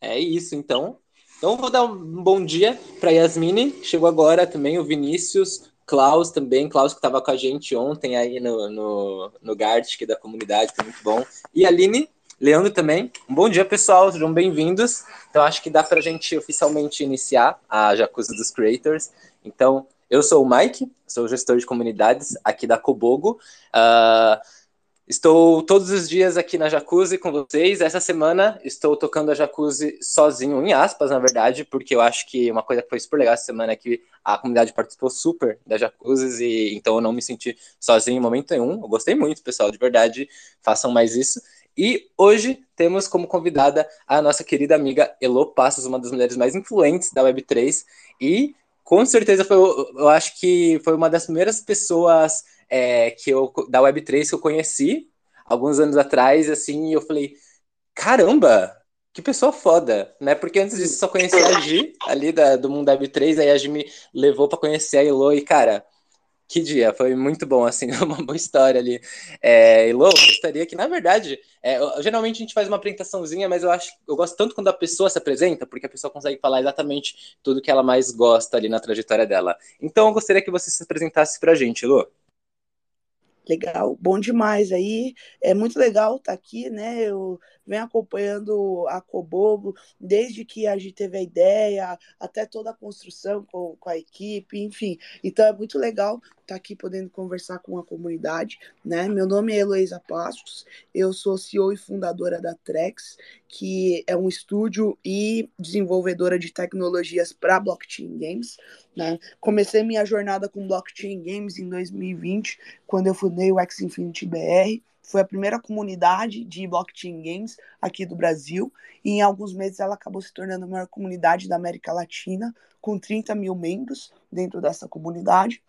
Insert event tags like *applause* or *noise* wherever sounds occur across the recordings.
É isso, então. Então vou dar um bom dia para Yasmine, chegou agora também o Vinícius, Klaus também, Klaus que estava com a gente ontem aí no, no, no Gartic da comunidade, foi muito bom. E Aline, Leandro também. Um bom dia, pessoal, sejam bem-vindos. Então acho que dá para a gente oficialmente iniciar a Jacuzzi dos Creators. Então, eu sou o Mike, sou gestor de comunidades aqui da Cobogo. Uh, Estou todos os dias aqui na Jacuzzi com vocês. Essa semana estou tocando a Jacuzzi sozinho, em aspas, na verdade, porque eu acho que uma coisa que foi super legal essa semana é que a comunidade participou super da Jacuzzi, e então eu não me senti sozinho em momento nenhum. Eu gostei muito, pessoal, de verdade, façam mais isso. E hoje temos como convidada a nossa querida amiga Elo Passos, uma das mulheres mais influentes da Web3, e com certeza foi, eu acho que foi uma das primeiras pessoas é, que eu, da Web3 que eu conheci alguns anos atrás, assim, e eu falei, caramba, que pessoa foda, né? Porque antes disso eu só conhecia a Gi, ali da, do mundo Web3, aí a Gi me levou para conhecer a Elo, e cara, que dia, foi muito bom, assim, *laughs* uma boa história ali. É, Elo, gostaria que, na verdade, é, geralmente a gente faz uma apresentaçãozinha, mas eu acho, eu gosto tanto quando a pessoa se apresenta, porque a pessoa consegue falar exatamente tudo que ela mais gosta ali na trajetória dela. Então, eu gostaria que você se apresentasse pra gente, Elo. Legal, bom demais aí. É muito legal estar tá aqui, né? Eu venho acompanhando a Cobobo desde que a gente teve a ideia, até toda a construção com, com a equipe, enfim. Então é muito legal estar tá aqui podendo conversar com a comunidade, né? Meu nome é Heloísa Passos, eu sou CEO e fundadora da Trex, que é um estúdio e desenvolvedora de tecnologias para blockchain games. Né? Comecei minha jornada com blockchain games em 2020, quando eu fundei o X Infinity BR foi a primeira comunidade de blockchain games aqui do Brasil, e em alguns meses ela acabou se tornando a maior comunidade da América Latina, com 30 mil membros dentro dessa comunidade.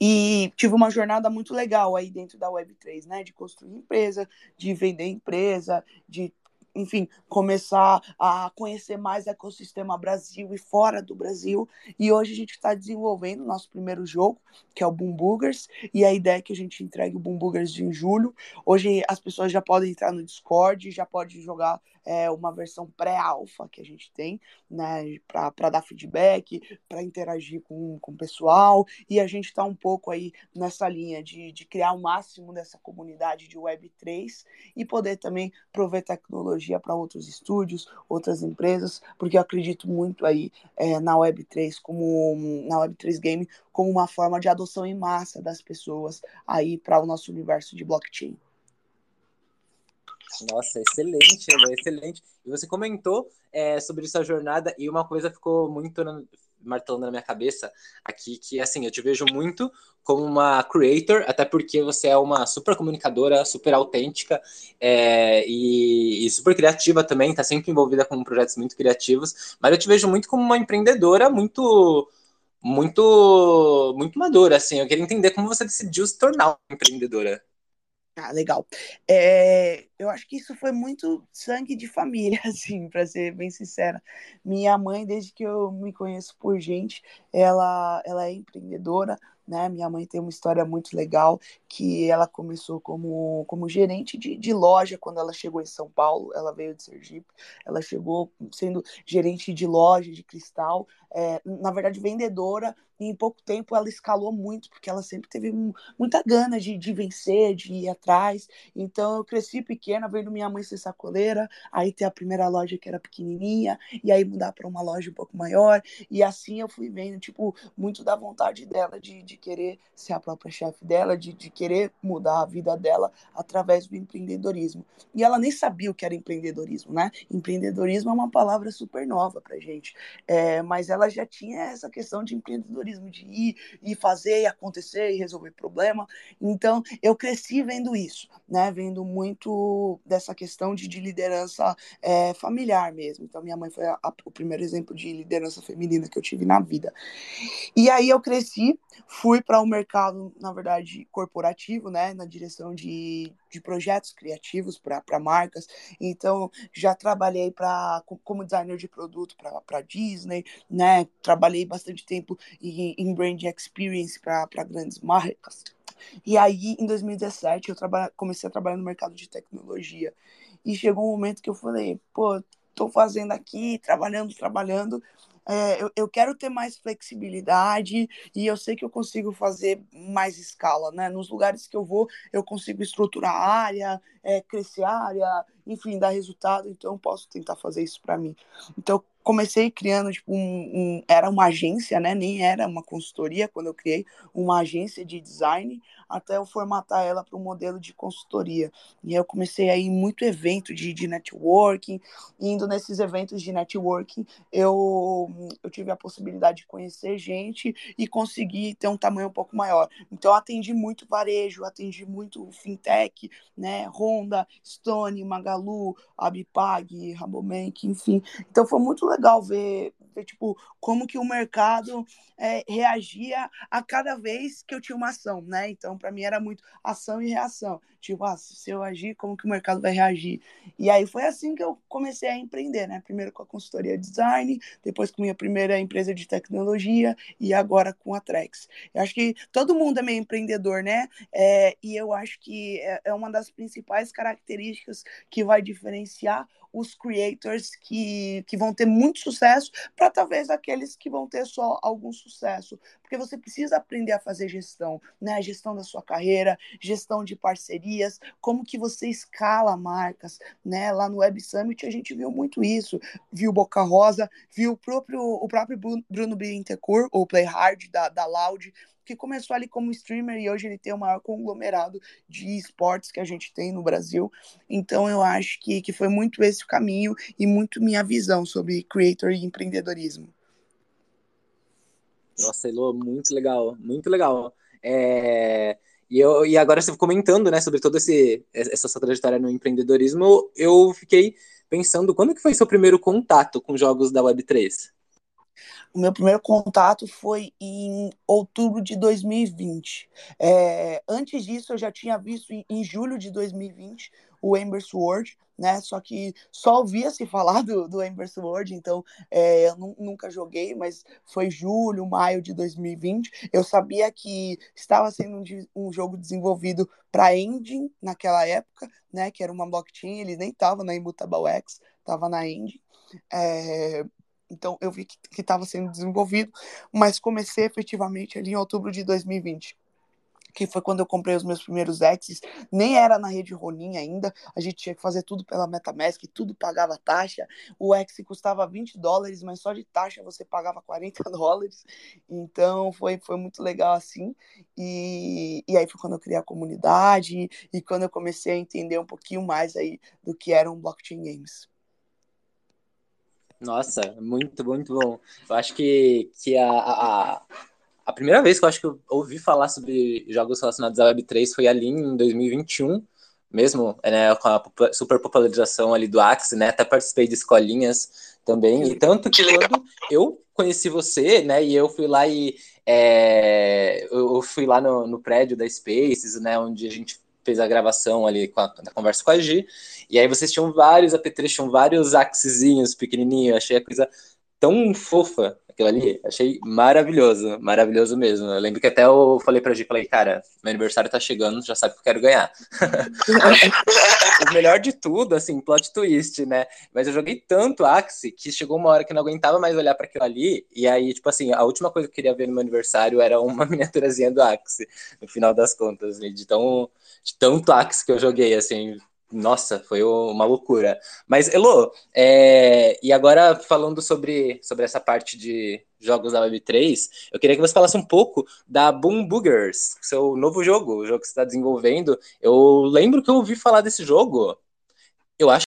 E tive uma jornada muito legal aí dentro da Web3, né? De construir empresa, de vender empresa, de enfim, começar a conhecer mais ecossistema Brasil e fora do Brasil. E hoje a gente está desenvolvendo o nosso primeiro jogo, que é o Boom Boogers, e a ideia é que a gente entregue o Boom Boogers em julho. Hoje as pessoas já podem entrar no Discord, já podem jogar é, uma versão pré-alfa que a gente tem, né, para dar feedback, para interagir com, com o pessoal, e a gente está um pouco aí nessa linha de, de criar o máximo dessa comunidade de Web3 e poder também prover tecnologia para outros estúdios, outras empresas, porque eu acredito muito aí é, na Web3 como na Web3 Game como uma forma de adoção em massa das pessoas aí para o nosso universo de blockchain. Nossa, excelente, excelente. E você comentou é, sobre sua jornada e uma coisa ficou muito na, martelando na minha cabeça aqui, que assim, eu te vejo muito como uma creator, até porque você é uma super comunicadora, super autêntica é, e, e, super criativa também, está sempre envolvida com projetos muito criativos, mas eu te vejo muito como uma empreendedora muito muito muito madura, assim, eu queria entender como você decidiu se tornar uma empreendedora. Ah, legal. É, eu acho que isso foi muito sangue de família, *laughs* assim, para ser bem sincera. Minha mãe, desde que eu me conheço por gente, ela, ela é empreendedora, né? Minha mãe tem uma história muito legal, que ela começou como, como gerente de, de loja quando ela chegou em São Paulo, ela veio de Sergipe, ela chegou sendo gerente de loja de cristal, é, na verdade vendedora, e em pouco tempo ela escalou muito, porque ela sempre teve muita gana de, de vencer, de ir atrás, então eu cresci pequena, vendo minha mãe ser sacoleira, aí ter a primeira loja que era pequenininha, e aí mudar para uma loja um pouco maior, e assim eu fui vendo, tipo, muito da vontade dela de, de querer ser a própria chefe dela, de, de querer mudar a vida dela através do empreendedorismo. E ela nem sabia o que era empreendedorismo, né? Empreendedorismo é uma palavra super nova pra gente, é, mas ela já tinha essa questão de empreendedorismo, de ir e fazer e acontecer e resolver problema. Então, eu cresci vendo isso, né? Vendo muito dessa questão de, de liderança é, familiar mesmo. Então, minha mãe foi a, a, o primeiro exemplo de liderança feminina que eu tive na vida. E aí eu cresci, fui para o um mercado, na verdade, corporativo, né, na direção de, de projetos criativos para marcas. Então, já trabalhei para como designer de produto para Disney, né? Trabalhei bastante tempo em, em brand experience para grandes marcas. E aí, em 2017, eu comecei a trabalhar no mercado de tecnologia. E chegou um momento que eu falei, pô, estou fazendo aqui, trabalhando, trabalhando, é, eu, eu, quero ter mais flexibilidade e eu sei que eu consigo fazer mais escala, né? Nos lugares que eu vou, eu consigo estruturar a área, é, crescer a área, enfim, dar resultado, então eu posso tentar fazer isso para mim. Então, comecei criando, tipo, um, um, era uma agência, né? Nem era uma consultoria quando eu criei uma agência de design, até eu formatar ela para um modelo de consultoria. E aí eu comecei a ir muito evento de, de networking, indo nesses eventos de networking, eu, eu tive a possibilidade de conhecer gente e conseguir ter um tamanho um pouco maior. Então, atendi muito varejo, atendi muito fintech, né? Honda, Stone, Magalu, Abipag, Rabobank, enfim. Então, foi muito legal ver, ver tipo, como que o mercado é, reagia a cada vez que eu tinha uma ação, né? Então, para mim era muito ação e reação. Tipo, ah, se eu agir, como que o mercado vai reagir? E aí foi assim que eu comecei a empreender, né? Primeiro com a consultoria design, depois com minha primeira empresa de tecnologia e agora com a Trex. Eu acho que todo mundo é meio empreendedor, né? É, e eu acho que é, é uma das principais características que vai diferenciar os creators que, que vão ter muito sucesso para talvez aqueles que vão ter só algum sucesso. Porque você precisa aprender a fazer gestão, né? Gestão da sua carreira, gestão de parcerias, como que você escala marcas, né? Lá no Web Summit a gente viu muito isso. Viu Boca Rosa, viu o próprio, o próprio Bruno Bittencourt, o Play Hard da, da Loud, que começou ali como streamer e hoje ele tem o maior conglomerado de esportes que a gente tem no Brasil. Então eu acho que, que foi muito esse o caminho e muito minha visão sobre creator e empreendedorismo. Nossa, Elô, muito legal, muito legal. É... E, eu, e agora você comentando, né, sobre toda essa sua trajetória no empreendedorismo, eu fiquei pensando, quando que foi seu primeiro contato com jogos da Web3? O meu primeiro contato foi em outubro de 2020. É, antes disso, eu já tinha visto em, em julho de 2020 o Ember Sword, né? Só que só ouvia se falar do, do Ember Sword, então é, eu nunca joguei, mas foi julho, maio de 2020. Eu sabia que estava sendo um, um jogo desenvolvido para Engine naquela época, né? Que era uma blockchain, ele nem estava na Immutable X, estava na Engine. É, então eu vi que estava sendo desenvolvido, mas comecei efetivamente ali em outubro de 2020 que foi quando eu comprei os meus primeiros Exes, nem era na rede Ronin ainda, a gente tinha que fazer tudo pela MetaMask, tudo pagava taxa, o Ex custava 20 dólares, mas só de taxa você pagava 40 *laughs* dólares, então foi, foi muito legal assim, e, e aí foi quando eu criei a comunidade, e quando eu comecei a entender um pouquinho mais aí do que eram blockchain games. Nossa, muito, muito bom. Eu acho que, que a, a, a primeira vez que eu acho que eu ouvi falar sobre jogos relacionados à Web3 foi ali em 2021, mesmo né, com a super popularização ali do Axie, né? Até participei de escolinhas também. E tanto que quando eu conheci você, né? E eu fui lá e é, eu fui lá no, no prédio da Spaces, né? Onde a gente fez a gravação ali com a, conversa com a Gi. E aí vocês tinham vários AP3, tinham vários axezinhos pequenininhos. Achei a coisa tão fofa aquilo ali. Achei maravilhoso, maravilhoso mesmo. Eu lembro que até eu falei pra Gi, falei, cara, meu aniversário tá chegando, já sabe que eu quero ganhar. *laughs* o melhor de tudo, assim, plot twist, né? Mas eu joguei tanto Axie que chegou uma hora que não aguentava mais olhar para aquilo ali. E aí, tipo assim, a última coisa que eu queria ver no meu aniversário era uma *laughs* miniaturazinha do Axie, no final das contas, né? de tão de tanto Axie que eu joguei, assim, nossa, foi uma loucura. Mas, Elo, é, e agora falando sobre, sobre essa parte de jogos da Web3, eu queria que você falasse um pouco da Boom Boogers, seu novo jogo, o jogo que você está desenvolvendo. Eu lembro que eu ouvi falar desse jogo. Eu acho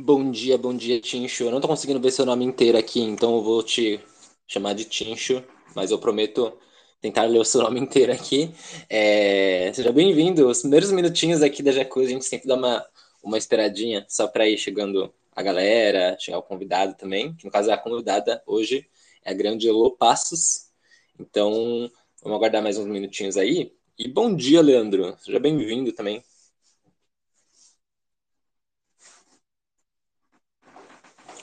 Bom dia, bom dia, Tincho. Eu não tô conseguindo ver seu nome inteiro aqui, então eu vou te chamar de Tincho, mas eu prometo tentar ler o seu nome inteiro aqui. É, seja bem-vindo. Os primeiros minutinhos aqui da Jacuzzi, a gente sempre dá uma, uma esperadinha, só para ir chegando a galera, chegar o convidado também, que no caso é a convidada hoje, é a grande Elô Passos. Então, vamos aguardar mais uns minutinhos aí. E bom dia, Leandro. Seja bem-vindo também.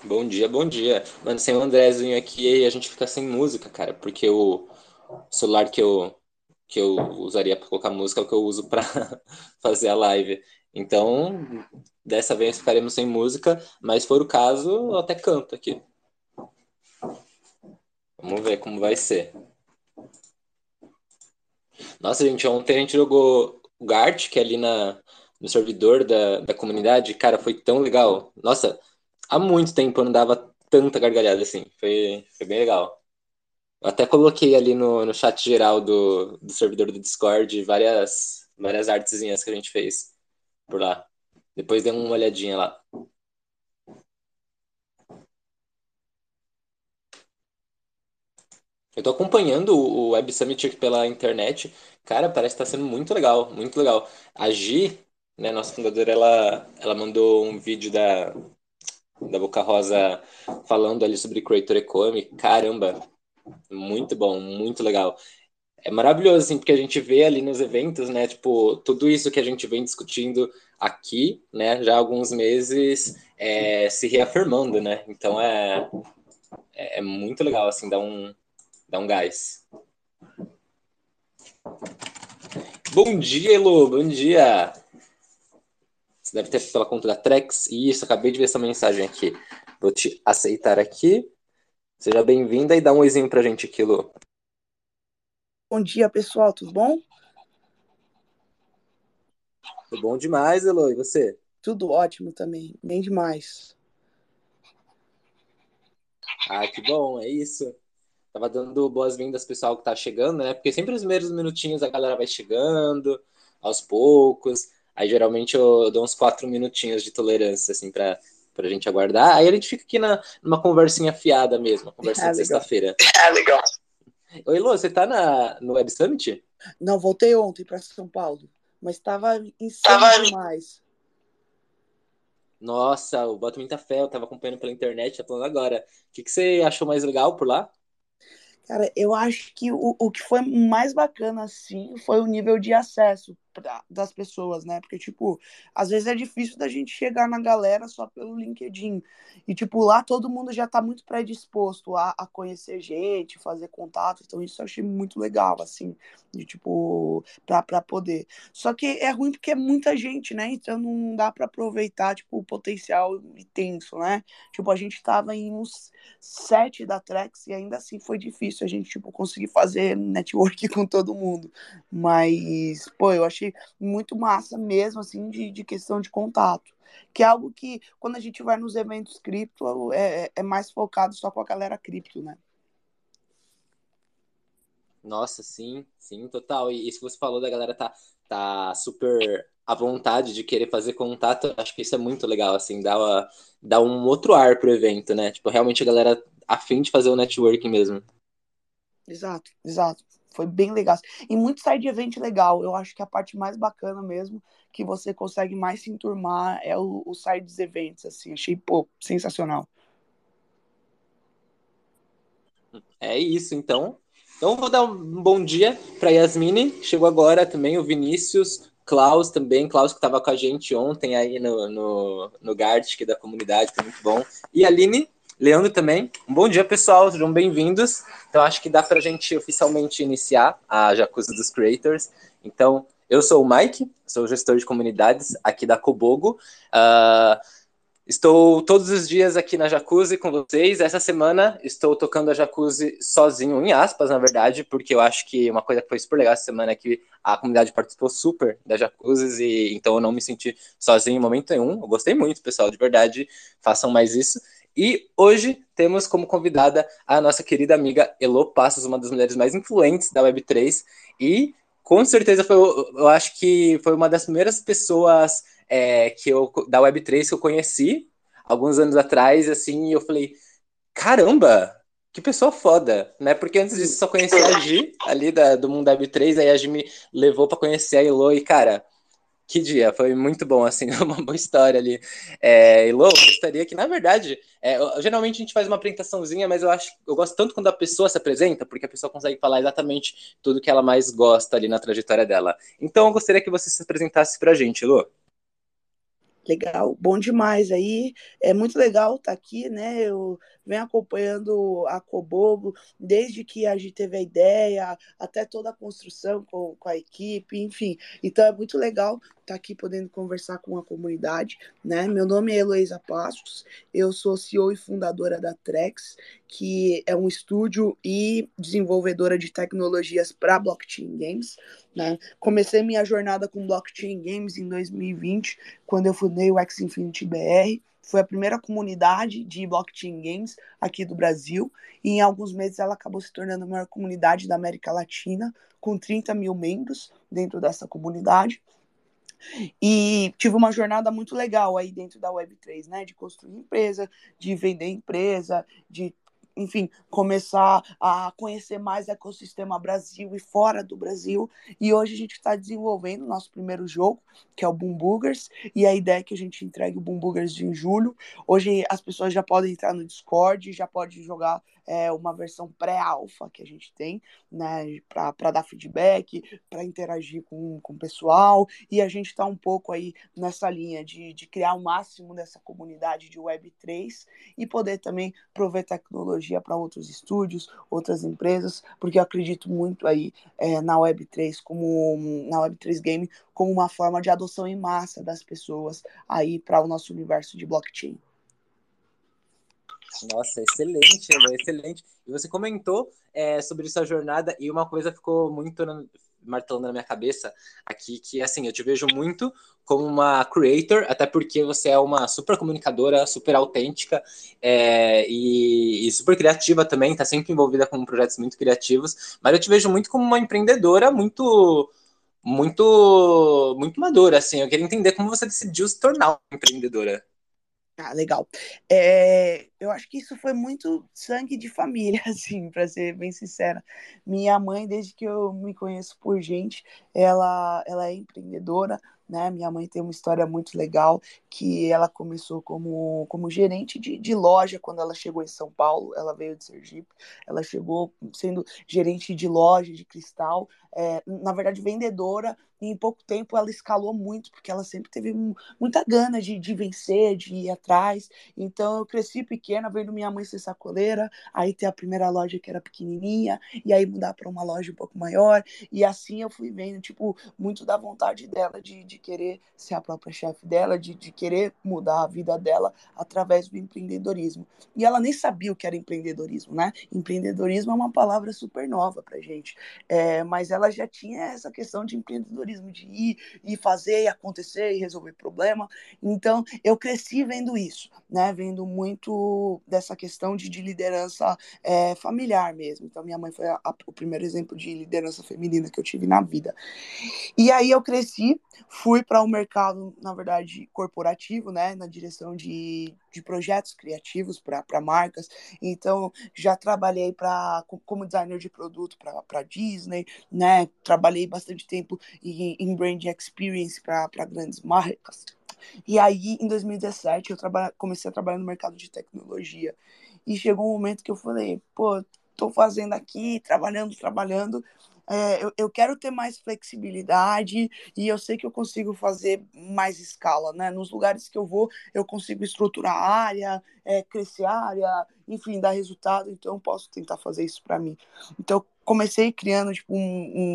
Bom dia, bom dia. Mano, sem o Andrézinho aqui, a gente fica sem música, cara, porque o celular que eu, que eu usaria para colocar música é o que eu uso para *laughs* fazer a live. Então, dessa vez ficaremos sem música, mas se for o caso, eu até canto aqui. Vamos ver como vai ser. Nossa, gente, ontem a gente jogou o Gart, que é ali na, no servidor da, da comunidade. Cara, foi tão legal. Nossa, há muito tempo eu não dava tanta gargalhada assim. Foi, foi bem legal. Eu até coloquei ali no, no chat geral do, do servidor do Discord várias, várias artezinhas que a gente fez por lá. Depois dê uma olhadinha lá. Eu tô acompanhando o Web Summit pela internet. Cara, parece que tá sendo muito legal, muito legal. A Gi, né, nossa fundadora, ela, ela mandou um vídeo da, da Boca Rosa falando ali sobre Creator Economy. Caramba, muito bom, muito legal. É maravilhoso, assim, porque a gente vê ali nos eventos, né, tipo, tudo isso que a gente vem discutindo aqui, né, já há alguns meses, é, se reafirmando, né, então é, é, é muito legal, assim, dá um, dá um gás. Bom dia, Elo, bom dia! Você deve ter pela conta da Trex, isso, acabei de ver essa mensagem aqui. Vou te aceitar aqui. Seja bem-vinda e dá um oizinho pra gente aqui, Lu. Bom dia, pessoal, tudo bom? Tudo bom demais, Elo, e você? Tudo ótimo também, bem demais. Ah, que bom, é isso. Tava dando boas-vindas pessoal que tá chegando, né? Porque sempre os primeiros minutinhos a galera vai chegando, aos poucos. Aí geralmente eu dou uns quatro minutinhos de tolerância, assim, pra, pra gente aguardar. Aí a gente fica aqui na, numa conversinha fiada mesmo, conversinha ah, de sexta-feira. *laughs* Ah, legal. Oi, Lu, você tá na, no Web Summit? Não, voltei ontem para São Paulo, mas estava insano tava... demais. Nossa, o Bota Muita Fé, eu tava acompanhando pela internet, tá falando agora. O que, que você achou mais legal por lá? Cara, eu acho que o, o que foi mais bacana, assim, foi o nível de acesso pra, das pessoas, né? Porque, tipo, às vezes é difícil da gente chegar na galera só pelo LinkedIn. E, tipo, lá todo mundo já tá muito predisposto a, a conhecer gente, fazer contato. Então, isso eu achei muito legal, assim, de, tipo, pra, pra poder. Só que é ruim porque é muita gente, né? Então, não dá para aproveitar, tipo, o potencial intenso, né? Tipo, a gente tava em uns sete da Trex e ainda assim foi difícil a gente, tipo, conseguir fazer network *laughs* com todo mundo. Mas, pô, eu achei muito massa mesmo, assim, de, de questão de contato. Que é algo que, quando a gente vai nos eventos cripto, é, é mais focado só com a galera cripto, né? Nossa, sim, sim, total. E isso que você falou da galera tá, tá super à vontade de querer fazer contato, acho que isso é muito legal, assim, dá, uma, dá um outro ar pro evento, né? Tipo, realmente a galera afim de fazer o networking mesmo. Exato, exato. Foi bem legal. E muito side event legal. Eu acho que a parte mais bacana mesmo, que você consegue mais se enturmar, é o, o side events, assim. Achei, pô, sensacional. É isso, então. Então, vou dar um bom dia para Yasmine, chegou agora também, o Vinícius, Klaus também, Klaus que estava com a gente ontem aí no, no, no Gartic da comunidade, foi muito bom. E a Aline, Leandro também. Bom dia, pessoal, sejam bem-vindos. Então, acho que dá para a gente oficialmente iniciar a Jacuzzi dos Creators. Então, eu sou o Mike, sou gestor de comunidades aqui da Cobogo. Uh, estou todos os dias aqui na Jacuzzi com vocês. Essa semana estou tocando a Jacuzzi sozinho, em aspas, na verdade, porque eu acho que uma coisa que foi super legal essa semana é que a comunidade participou super da Jacuzzi, e então eu não me senti sozinho em momento nenhum. Eu gostei muito, pessoal, de verdade, façam mais isso. E hoje temos como convidada a nossa querida amiga Elo Passos, uma das mulheres mais influentes da Web3. E com certeza foi, eu acho que foi uma das primeiras pessoas é, que eu, da Web3 que eu conheci alguns anos atrás, assim, e eu falei, caramba, que pessoa foda, né? Porque antes disso só conhecia a Gi, ali da, do Mundo Web 3, aí a Gi me levou para conhecer a Elo e, cara, que dia, foi muito bom, assim, *laughs* uma boa história ali. É, Elo, gostaria que, na verdade, é, geralmente a gente faz uma apresentaçãozinha, mas eu acho, eu gosto tanto quando a pessoa se apresenta, porque a pessoa consegue falar exatamente tudo que ela mais gosta ali na trajetória dela. Então, eu gostaria que você se apresentasse pra gente, Elo. Legal, bom demais aí. É muito legal estar tá aqui, né? Eu venho acompanhando a Cobobo desde que a gente teve a ideia, até toda a construção com, com a equipe, enfim. Então é muito legal estar tá aqui podendo conversar com a comunidade, né? Meu nome é Heloísa Passos, eu sou CEO e fundadora da Trex, que é um estúdio e desenvolvedora de tecnologias para blockchain games. Né? Comecei minha jornada com blockchain games em 2020, quando eu fundei o X Infinity BR. Foi a primeira comunidade de blockchain games aqui do Brasil, e em alguns meses ela acabou se tornando a maior comunidade da América Latina, com 30 mil membros dentro dessa comunidade. E tive uma jornada muito legal aí dentro da Web3, né? De construir empresa, de vender empresa, de enfim, começar a conhecer mais ecossistema Brasil e fora do Brasil. E hoje a gente está desenvolvendo o nosso primeiro jogo, que é o Boom Boogers, e a ideia é que a gente entregue o Boom Boogers em julho. Hoje as pessoas já podem entrar no Discord, já podem jogar é, uma versão pré-alfa que a gente tem, né, para dar feedback, para interagir com, com o pessoal, e a gente está um pouco aí nessa linha de, de criar o máximo dessa comunidade de Web3 e poder também prover tecnologia para outros estúdios, outras empresas, porque eu acredito muito aí é, na Web3 como na Web3 Game como uma forma de adoção em massa das pessoas aí para o nosso universo de blockchain. Nossa, excelente, excelente. E você comentou é, sobre sua jornada e uma coisa ficou muito martelando na minha cabeça aqui, que assim, eu te vejo muito como uma creator, até porque você é uma super comunicadora, super autêntica é, e, e, super criativa também, está sempre envolvida com projetos muito criativos, mas eu te vejo muito como uma empreendedora muito muito muito madura, assim, eu queria entender como você decidiu se tornar uma empreendedora. Ah, legal. É, eu acho que isso foi muito sangue de família, *laughs* assim, para ser bem sincera. Minha mãe, desde que eu me conheço por gente, ela, ela é empreendedora, né? Minha mãe tem uma história muito legal, que ela começou como, como gerente de, de loja quando ela chegou em São Paulo, ela veio de Sergipe, ela chegou sendo gerente de loja de cristal, é, na verdade vendedora, e em pouco tempo ela escalou muito, porque ela sempre teve muita gana de, de vencer, de ir atrás, então eu cresci pequena, vendo minha mãe ser sacoleira, aí ter a primeira loja que era pequenininha, e aí mudar para uma loja um pouco maior, e assim eu fui vendo, tipo, muito da vontade dela de, de querer ser a própria chefe dela, de, de querer mudar a vida dela através do empreendedorismo. E ela nem sabia o que era empreendedorismo, né? Empreendedorismo é uma palavra super nova pra gente, é, mas ela já tinha essa questão de empreendedorismo, de ir e fazer e acontecer e resolver problema. Então, eu cresci vendo isso, né? Vendo muito dessa questão de, de liderança é, familiar mesmo. Então, minha mãe foi a, a, o primeiro exemplo de liderança feminina que eu tive na vida. E aí eu cresci, fui para o um mercado, na verdade, corporativo, né, na direção de, de projetos criativos para marcas. Então, já trabalhei para como designer de produto para Disney, né, trabalhei bastante tempo em, em brand experience para grandes marcas. E aí, em 2017, eu comecei a trabalhar no mercado de tecnologia. E chegou um momento que eu falei, pô, tô fazendo aqui, trabalhando, trabalhando, é, eu, eu, quero ter mais flexibilidade e eu sei que eu consigo fazer mais escala, né? Nos lugares que eu vou, eu consigo estruturar a área, é, crescer a área, enfim, dar resultado, então eu posso tentar fazer isso para mim. Então, comecei criando, tipo, um,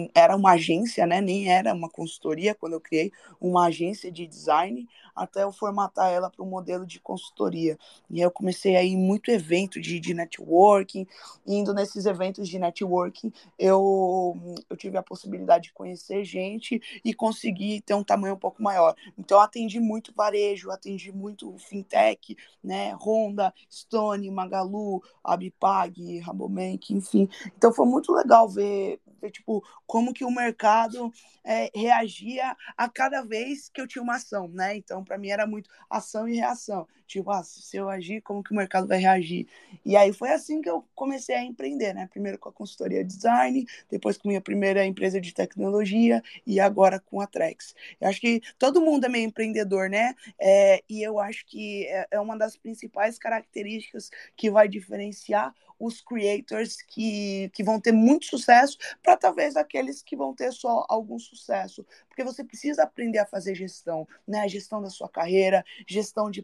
um, era uma agência, né? Nem era uma consultoria quando eu criei uma agência de design, até eu formatar ela para um modelo de consultoria. E aí eu comecei a ir muito evento de, de networking, indo nesses eventos de networking, eu, eu tive a possibilidade de conhecer gente e conseguir ter um tamanho um pouco maior. Então, atendi muito varejo, atendi muito fintech, né? Honda, Stone, Magalu, Abipag, Rabobank, enfim. Então, foi muito legal ver, ver, tipo, como que o mercado é, reagia a cada vez que eu tinha uma ação, né? Então, para mim era muito ação e reação. Tipo, ah, se eu agir, como que o mercado vai reagir? E aí foi assim que eu comecei a empreender, né? Primeiro com a consultoria design, depois com minha primeira empresa de tecnologia e agora com a Trex. Eu acho que todo mundo é meio empreendedor, né? É, e eu acho que é, é uma das principais características que vai diferenciar os creators que, que vão ter muito sucesso para talvez aqueles que vão ter só algum sucesso. Porque você precisa aprender a fazer gestão, né? Gestão da sua carreira, gestão de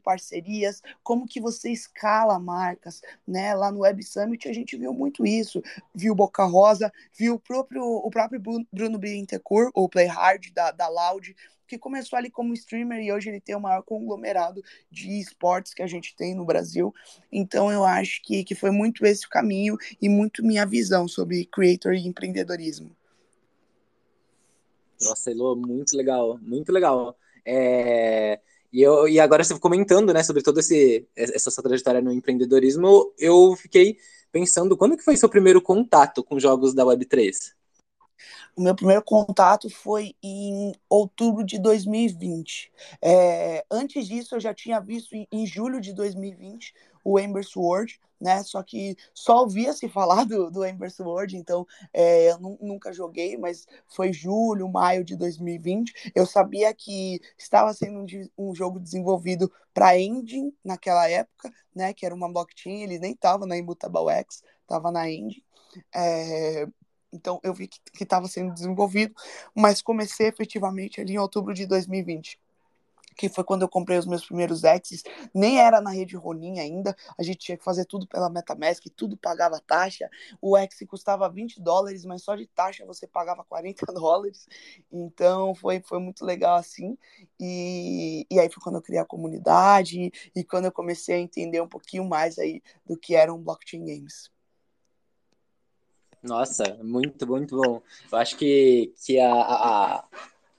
parcerias, como que você escala marcas, né? Lá no Web Summit a gente viu muito isso, viu Boca Rosa, viu o próprio, o próprio Bruno Bittencourt, o Play Hard da, da Loud, que começou ali como streamer e hoje ele tem o maior conglomerado de esportes que a gente tem no Brasil. Então eu acho que, que foi muito esse o caminho e muito minha visão sobre creator e empreendedorismo. Nossa, Elo, muito legal, muito legal. É... E, eu, e agora você comentando, né, sobre toda essa sua trajetória no empreendedorismo, eu fiquei pensando, quando que foi seu primeiro contato com jogos da Web3? O meu primeiro contato foi em outubro de 2020. É, antes disso, eu já tinha visto em, em julho de 2020 o Ember Sword, né? Só que só ouvia se falar do, do Ember Sword, então é, eu nunca joguei, mas foi julho, maio de 2020. Eu sabia que estava sendo um, um jogo desenvolvido para Engine naquela época, né? Que era uma blockchain, ele nem estava na Immutable X, estava na Engine. É, então eu vi que estava sendo desenvolvido, mas comecei efetivamente ali em outubro de 2020 que foi quando eu comprei os meus primeiros Exes, nem era na rede Ronin ainda, a gente tinha que fazer tudo pela MetaMask, tudo pagava taxa, o X custava 20 dólares, mas só de taxa você pagava 40 *laughs* dólares, então foi, foi muito legal assim, e, e aí foi quando eu criei a comunidade, e, e quando eu comecei a entender um pouquinho mais aí do que eram blockchain games. Nossa, muito, muito bom. Eu acho que, que a, a,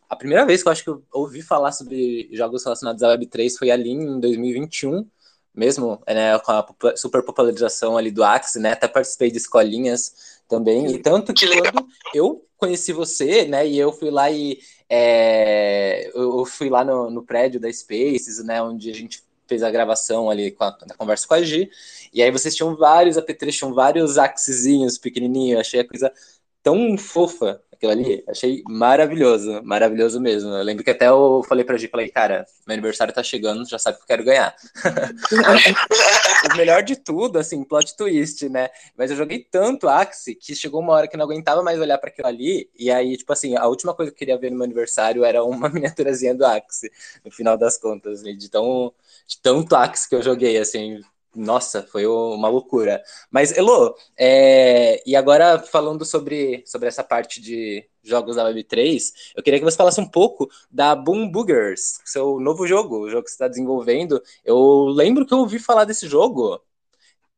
a primeira vez que eu acho que eu ouvi falar sobre jogos relacionados à Web3 foi ali em 2021, mesmo, né, com a super popularização ali do Axie, né, até participei de escolinhas também, e tanto que, que quando eu conheci você, né, e eu fui lá e é, eu fui lá no, no prédio da Spaces, né, onde a gente fez a gravação ali com a, conversa com a Gi, e aí vocês tinham vários apetrechos, tinham vários axezinhos pequenininhos, achei a coisa tão fofa aquilo ali, achei maravilhoso, maravilhoso mesmo. Eu lembro que até eu falei pra Gi, falei, cara, meu aniversário tá chegando, já sabe que eu quero ganhar. *laughs* o melhor de tudo, assim, plot twist, né? Mas eu joguei tanto Axie que chegou uma hora que não aguentava mais olhar para aquilo ali, e aí, tipo assim, a última coisa que eu queria ver no meu aniversário era uma *laughs* miniaturazinha do Axie, no final das contas, né? de tão de tanto Axie que eu joguei, assim, nossa, foi uma loucura. Mas, Elo, é, e agora falando sobre, sobre essa parte de jogos da Web3, eu queria que você falasse um pouco da Boom Boogers, seu novo jogo, o jogo que você está desenvolvendo. Eu lembro que eu ouvi falar desse jogo.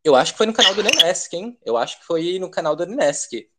Eu acho que foi no canal do Nenesc, hein? Eu acho que foi no canal do Nenesc.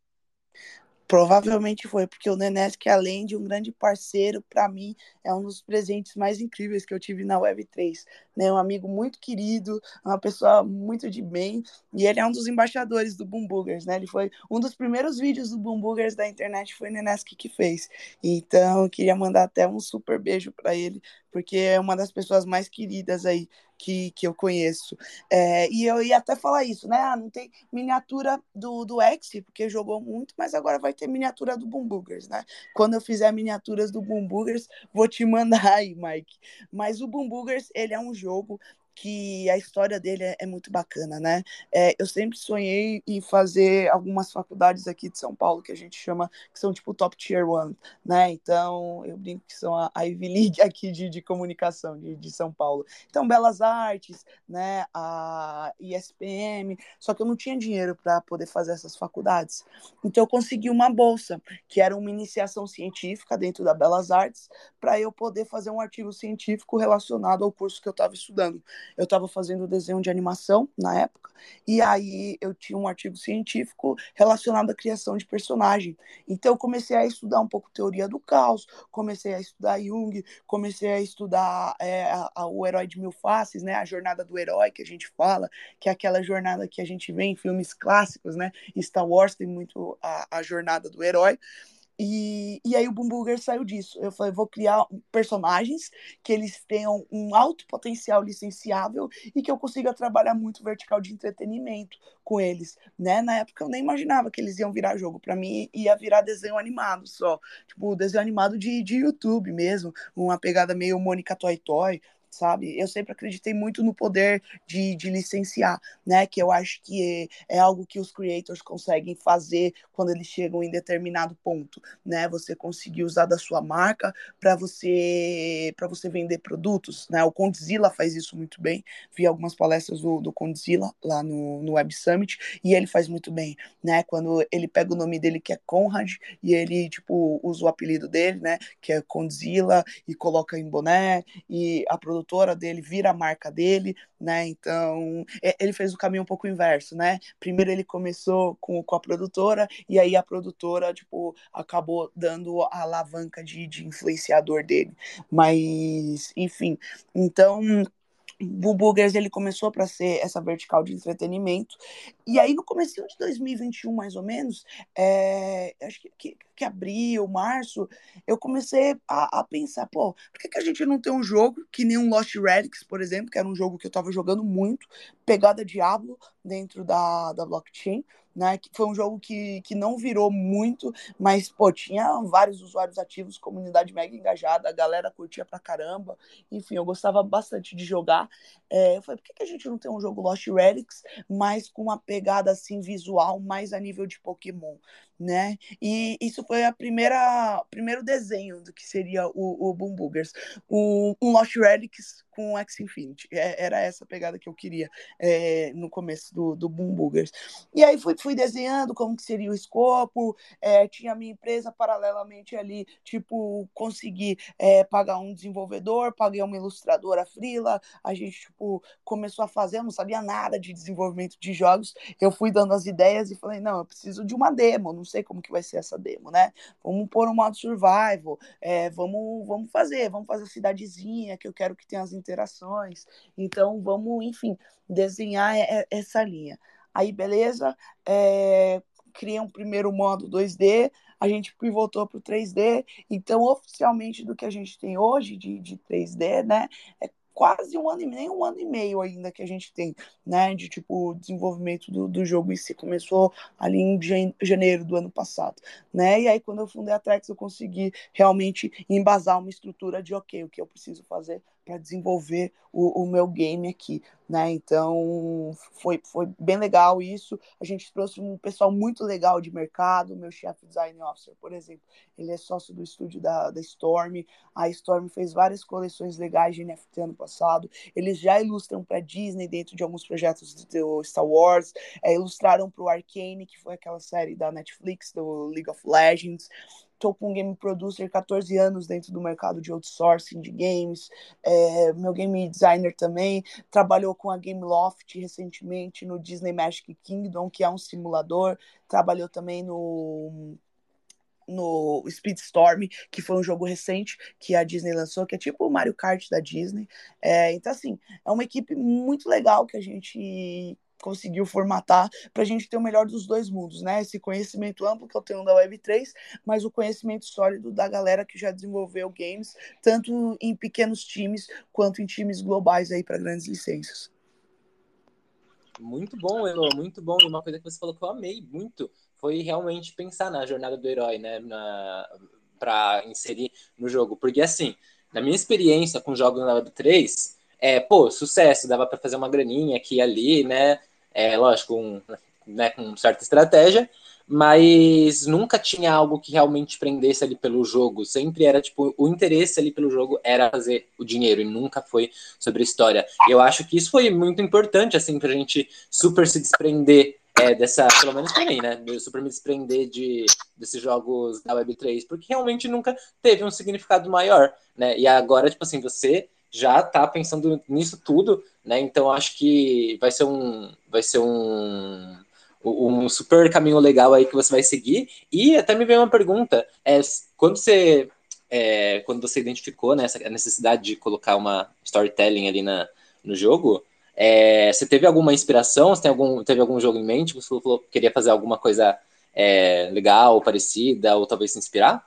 Provavelmente foi, porque o Nenesk, além de um grande parceiro, para mim é um dos presentes mais incríveis que eu tive na Web3. Né? Um amigo muito querido, uma pessoa muito de bem, e ele é um dos embaixadores do Boom Boogers, né? Ele foi um dos primeiros vídeos do Boom Boogers da internet, foi o Nenesk que fez. Então, queria mandar até um super beijo para ele, porque é uma das pessoas mais queridas aí que, que eu conheço. É, e eu ia até falar isso, né? Ah, não tem miniatura do, do X, porque jogou muito, mas agora vai ter miniatura do Boom Boogers, né? Quando eu fizer miniaturas do Boom Boogers, vou te *laughs* mandar aí, Mike. Mas o Boom Boogers, ele é um jogo que a história dele é, é muito bacana, né? É, eu sempre sonhei em fazer algumas faculdades aqui de São Paulo que a gente chama, que são tipo top tier one, né? Então, eu brinco que são a Ivy League *laughs* aqui de, de comunicação de, de São Paulo. Então, Belas Artes, né? A ISPM, só que eu não tinha dinheiro para poder fazer essas faculdades. Então, eu consegui uma bolsa, que era uma iniciação científica dentro da Belas Artes, para eu poder fazer um artigo científico relacionado ao curso que eu estava estudando. Eu estava fazendo desenho de animação na época, e aí eu tinha um artigo científico relacionado à criação de personagem. Então eu comecei a estudar um pouco teoria do caos, comecei a estudar Jung, comecei a estudar é, a, a, o herói de mil faces, né? A jornada do herói que a gente fala, que é aquela jornada que a gente vê em filmes clássicos, né? Star Wars tem muito a, a jornada do herói. E, e aí o Boom saiu disso. Eu falei, vou criar personagens que eles tenham um alto potencial licenciável e que eu consiga trabalhar muito vertical de entretenimento com eles, né? Na época eu nem imaginava que eles iam virar jogo. Para mim ia virar desenho animado só, tipo desenho animado de, de YouTube mesmo, uma pegada meio Mônica Toy Toy, sabe? Eu sempre acreditei muito no poder de, de licenciar, né? Que eu acho que é, é, algo que os creators conseguem fazer quando eles chegam em determinado ponto, né? Você conseguir usar da sua marca para você para você vender produtos, né? O Condzilla faz isso muito bem. Vi algumas palestras do, do Condzilla lá no, no Web Summit e ele faz muito bem, né? Quando ele pega o nome dele que é Conrad e ele tipo usa o apelido dele, né? Que é Condzilla e coloca em boné e a produção produtora dele vira a marca dele, né? Então, é, ele fez o caminho um pouco inverso, né? Primeiro ele começou com, com a produtora, e aí a produtora, tipo, acabou dando a alavanca de, de influenciador dele. Mas, enfim, então o Boogers ele começou para ser essa vertical de entretenimento. E aí no começo de 2021 mais ou menos é, acho que, que, que, abril março eu comecei a, a, pensar pô por que, que a gente não tem um jogo que nem um Lost Relics por exemplo que era um jogo que eu estava jogando muito pegada Diablo dentro da, da blockchain né? Que foi um jogo que, que não virou muito, mas pô, tinha vários usuários ativos, comunidade mega engajada, a galera curtia pra caramba. Enfim, eu gostava bastante de jogar. É, eu falei, por que, que a gente não tem um jogo Lost Relics, mas com uma pegada assim visual mais a nível de Pokémon? Né? E isso foi a primeira primeiro desenho do que seria o, o Boom Boogers. Um, um Lost Relics com X Infinity. É, era essa pegada que eu queria é, no começo do, do Boom Boogers. E aí fui, fui desenhando como que seria o escopo, é, tinha a minha empresa paralelamente ali, tipo, consegui é, pagar um desenvolvedor, paguei uma ilustradora frila, a gente, tipo, começou a fazer, eu não sabia nada de desenvolvimento de jogos, eu fui dando as ideias e falei, não, eu preciso de uma demo, não sei como que vai ser essa demo, né? Vamos pôr um modo survival, é, vamos, vamos fazer, vamos fazer a cidadezinha, que eu quero que tenha as interações. Então, vamos, enfim, desenhar essa linha. Aí, beleza, é, criei um primeiro modo 2D, a gente pivotou para o 3D, então oficialmente do que a gente tem hoje de, de 3D, né, é quase um ano e nem um ano e meio ainda que a gente tem, né, de tipo desenvolvimento do, do jogo em si. Começou ali em janeiro do ano passado, né? E aí quando eu fundei a Trex eu consegui realmente embasar uma estrutura de ok, o que eu preciso fazer para desenvolver o, o, meu game aqui, né? Então foi, foi bem legal isso. A gente trouxe um pessoal muito legal de mercado. Meu chefe design officer, por exemplo, ele é sócio do estúdio da, da Storm. A Storm fez várias coleções legais de NFT ano passado. Eles já ilustram para Disney dentro de alguns projetos do Star Wars. É, ilustraram para o Arcane, que foi aquela série da Netflix do League of Legends estou com um game producer 14 anos dentro do mercado de outsourcing de games. É, meu game designer também trabalhou com a Gameloft recentemente no Disney Magic Kingdom, que é um simulador. Trabalhou também no no Speedstorm, que foi um jogo recente que a Disney lançou, que é tipo o Mario Kart da Disney. É, então, assim, é uma equipe muito legal que a gente conseguiu formatar para a gente ter o melhor dos dois mundos, né? Esse conhecimento amplo que eu tenho da Web3, mas o conhecimento sólido da galera que já desenvolveu games, tanto em pequenos times quanto em times globais aí para grandes licenças. Muito bom, Elo, muito bom. E uma coisa que você falou que eu amei muito foi realmente pensar na jornada do herói, né? Para inserir no jogo. Porque, assim, na minha experiência com jogos na Web3, é, pô, sucesso, dava para fazer uma graninha aqui e ali, né? É, lógico, um, né, com certa estratégia, mas nunca tinha algo que realmente prendesse ali pelo jogo. Sempre era tipo, o interesse ali pelo jogo era fazer o dinheiro e nunca foi sobre a história. Eu acho que isso foi muito importante, assim, pra gente super se desprender é, dessa, pelo menos pra mim, né? De super me desprender de, desses jogos da Web3, porque realmente nunca teve um significado maior, né? E agora, tipo assim, você já está pensando nisso tudo, né? Então acho que vai ser um, vai ser um, um super caminho legal aí que você vai seguir. E até me veio uma pergunta: é, quando você é, quando você identificou né, essa necessidade de colocar uma storytelling ali na, no jogo, é, você teve alguma inspiração? Você tem algum, teve algum jogo em mente? Você falou que queria fazer alguma coisa é, legal, parecida, ou talvez se inspirar?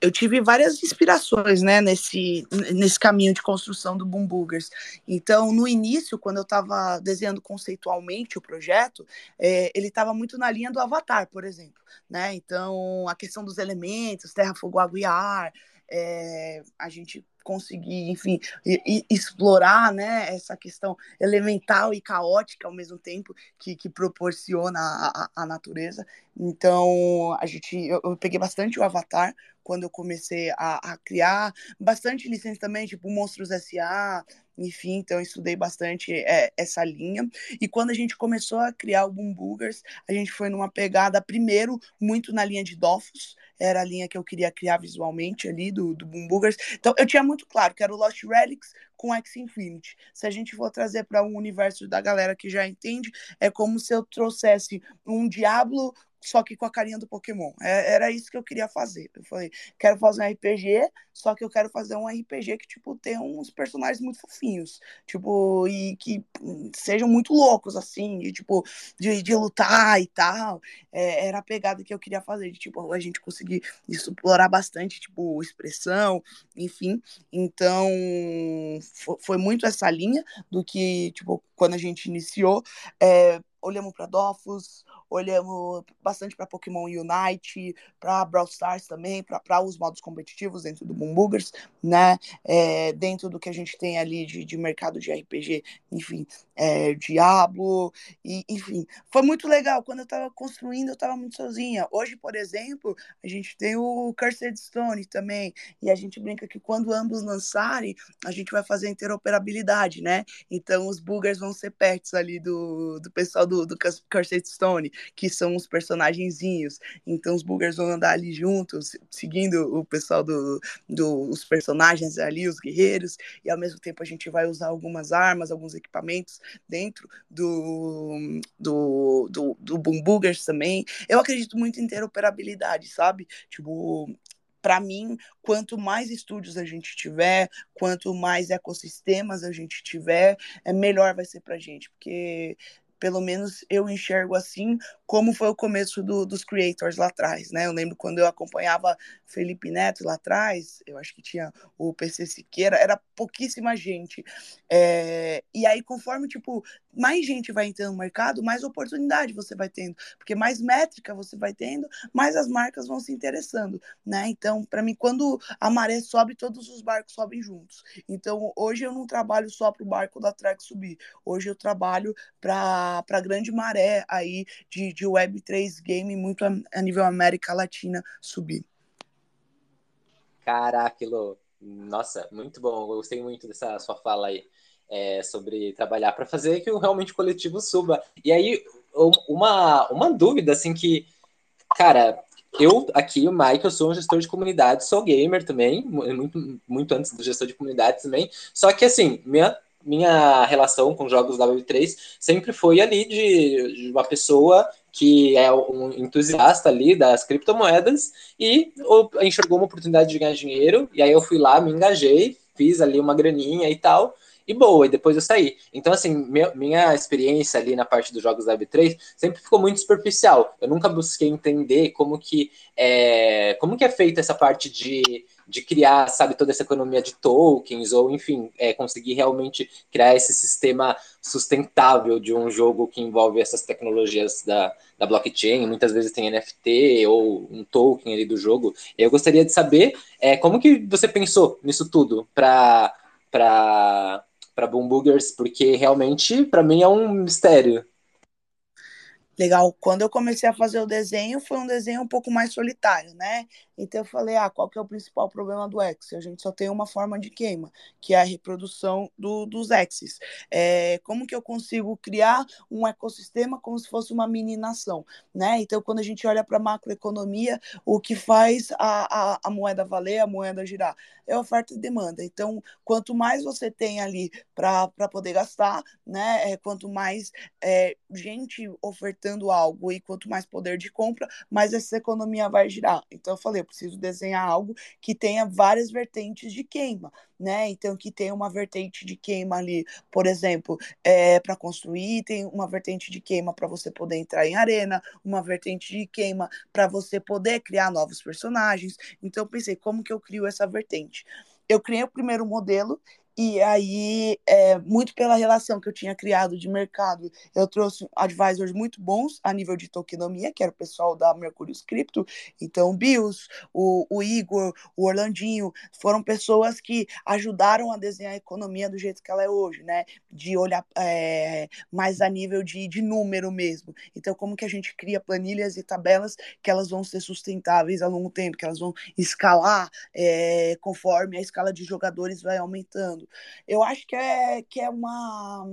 Eu tive várias inspirações, né, nesse, nesse caminho de construção do Boom Boogers. Então, no início, quando eu estava desenhando conceitualmente o projeto, é, ele estava muito na linha do Avatar, por exemplo, né? Então, a questão dos elementos, terra, fogo, água e ar, é, a gente conseguir, enfim, e, e explorar, né, essa questão elemental e caótica ao mesmo tempo que, que proporciona a, a, a natureza. Então, a gente, eu, eu, peguei bastante o Avatar quando eu comecei a, a criar, bastante licença também, tipo Monstros S.A., enfim, então estudei bastante é, essa linha. E quando a gente começou a criar o Boom Boogers, a gente foi numa pegada, primeiro, muito na linha de Dofus, era a linha que eu queria criar visualmente ali do, do Boom Boogers. Então eu tinha muito claro que era o Lost Relics com X Infinity. Se a gente for trazer para um universo da galera que já entende, é como se eu trouxesse um Diablo só que com a carinha do Pokémon. É, era isso que eu queria fazer. Eu falei, quero fazer um RPG, só que eu quero fazer um RPG que, tipo, tenha uns personagens muito fofinhos, tipo, e que sejam muito loucos, assim, de, tipo, de, de lutar e tal. É, era a pegada que eu queria fazer, de, tipo, a gente conseguir explorar bastante, tipo, expressão, enfim. Então, foi muito essa linha do que, tipo, quando a gente iniciou, é, olhamos para Dofus, olhamos bastante para Pokémon Unite, para Brawl Stars também, para os modos competitivos dentro do Boom Boogers, né? É, dentro do que a gente tem ali de, de mercado de RPG, enfim, é, Diablo, e, enfim. Foi muito legal. Quando eu estava construindo, eu estava muito sozinha. Hoje, por exemplo, a gente tem o Cursed Stone também, e a gente brinca que quando ambos lançarem, a gente vai fazer interoperabilidade, né? Então os boogers vão ser pets ali do, do pessoal do, do Cursed Stone que são os personagenzinhos. Então os boogers vão andar ali juntos, seguindo o pessoal dos do, do, personagens ali, os guerreiros, e ao mesmo tempo a gente vai usar algumas armas, alguns equipamentos dentro do, do, do, do Boom Boogers também. Eu acredito muito em interoperabilidade, sabe? Tipo, para mim, quanto mais estúdios a gente tiver, quanto mais ecossistemas a gente tiver, é melhor vai ser para gente, porque pelo menos eu enxergo assim, como foi o começo do, dos creators lá atrás, né? Eu lembro quando eu acompanhava Felipe Neto lá atrás, eu acho que tinha o PC Siqueira, era pouquíssima gente. É, e aí, conforme, tipo, mais gente vai entrando no mercado, mais oportunidade você vai tendo, porque mais métrica você vai tendo, mais as marcas vão se interessando, né? Então, para mim, quando a maré sobe, todos os barcos sobem juntos. Então, hoje eu não trabalho só para o barco da Trek subir, hoje eu trabalho para para a grande maré aí de, de Web3 game muito a, a, nível América Latina subir. Caraca, Lô. Nossa, muito bom. Gostei muito dessa sua fala aí é, sobre trabalhar para fazer que o realmente coletivo suba. E aí, uma, uma dúvida, assim, que, cara, eu aqui, o Mike, eu sou um gestor de comunidade, sou gamer também, muito, muito antes do gestor de comunidade também. Só que, assim, minha minha relação com jogos da Web3 sempre foi ali de, de, uma pessoa que é um entusiasta ali das criptomoedas e enxergou uma oportunidade de ganhar dinheiro, e aí eu fui lá, me engajei, fiz ali uma graninha e tal, e boa, e depois eu saí. Então, assim, minha, experiência ali na parte dos jogos da Web3 sempre ficou muito superficial. Eu nunca busquei entender como que é, como que é feita essa parte de de criar, sabe, toda essa economia de tokens, ou enfim, é, conseguir realmente criar esse sistema sustentável de um jogo que envolve essas tecnologias da, da blockchain, muitas vezes tem NFT ou um token ali do jogo. Eu gostaria de saber é, como que você pensou nisso tudo para para Boom Boogers, porque realmente para mim é um mistério. Legal. Quando eu comecei a fazer o desenho, foi um desenho um pouco mais solitário, né? Então eu falei, ah, qual que é o principal problema do X? A gente só tem uma forma de queima, que é a reprodução do, dos X's. É, como que eu consigo criar um ecossistema como se fosse uma mini nação, né? Então quando a gente olha para macroeconomia, o que faz a, a, a moeda valer, a moeda girar? É oferta e demanda. Então, quanto mais você tem ali para poder gastar, né? É, quanto mais é, gente ofertando algo e quanto mais poder de compra, mais essa economia vai girar. Então eu falei, preciso desenhar algo que tenha várias vertentes de queima, né? Então, que tenha uma vertente de queima ali, por exemplo, é, para construir, tem uma vertente de queima para você poder entrar em arena, uma vertente de queima para você poder criar novos personagens. Então, eu pensei, como que eu crio essa vertente? Eu criei o primeiro modelo e aí, é, muito pela relação que eu tinha criado de mercado, eu trouxe advisors muito bons a nível de tokenomia, que era o pessoal da Mercúrio Cripto. Então, o Bios, o, o Igor, o Orlandinho, foram pessoas que ajudaram a desenhar a economia do jeito que ela é hoje, né? De olhar é, mais a nível de, de número mesmo. Então, como que a gente cria planilhas e tabelas que elas vão ser sustentáveis a longo tempo, que elas vão escalar é, conforme a escala de jogadores vai aumentando. Eu acho que é, que é uma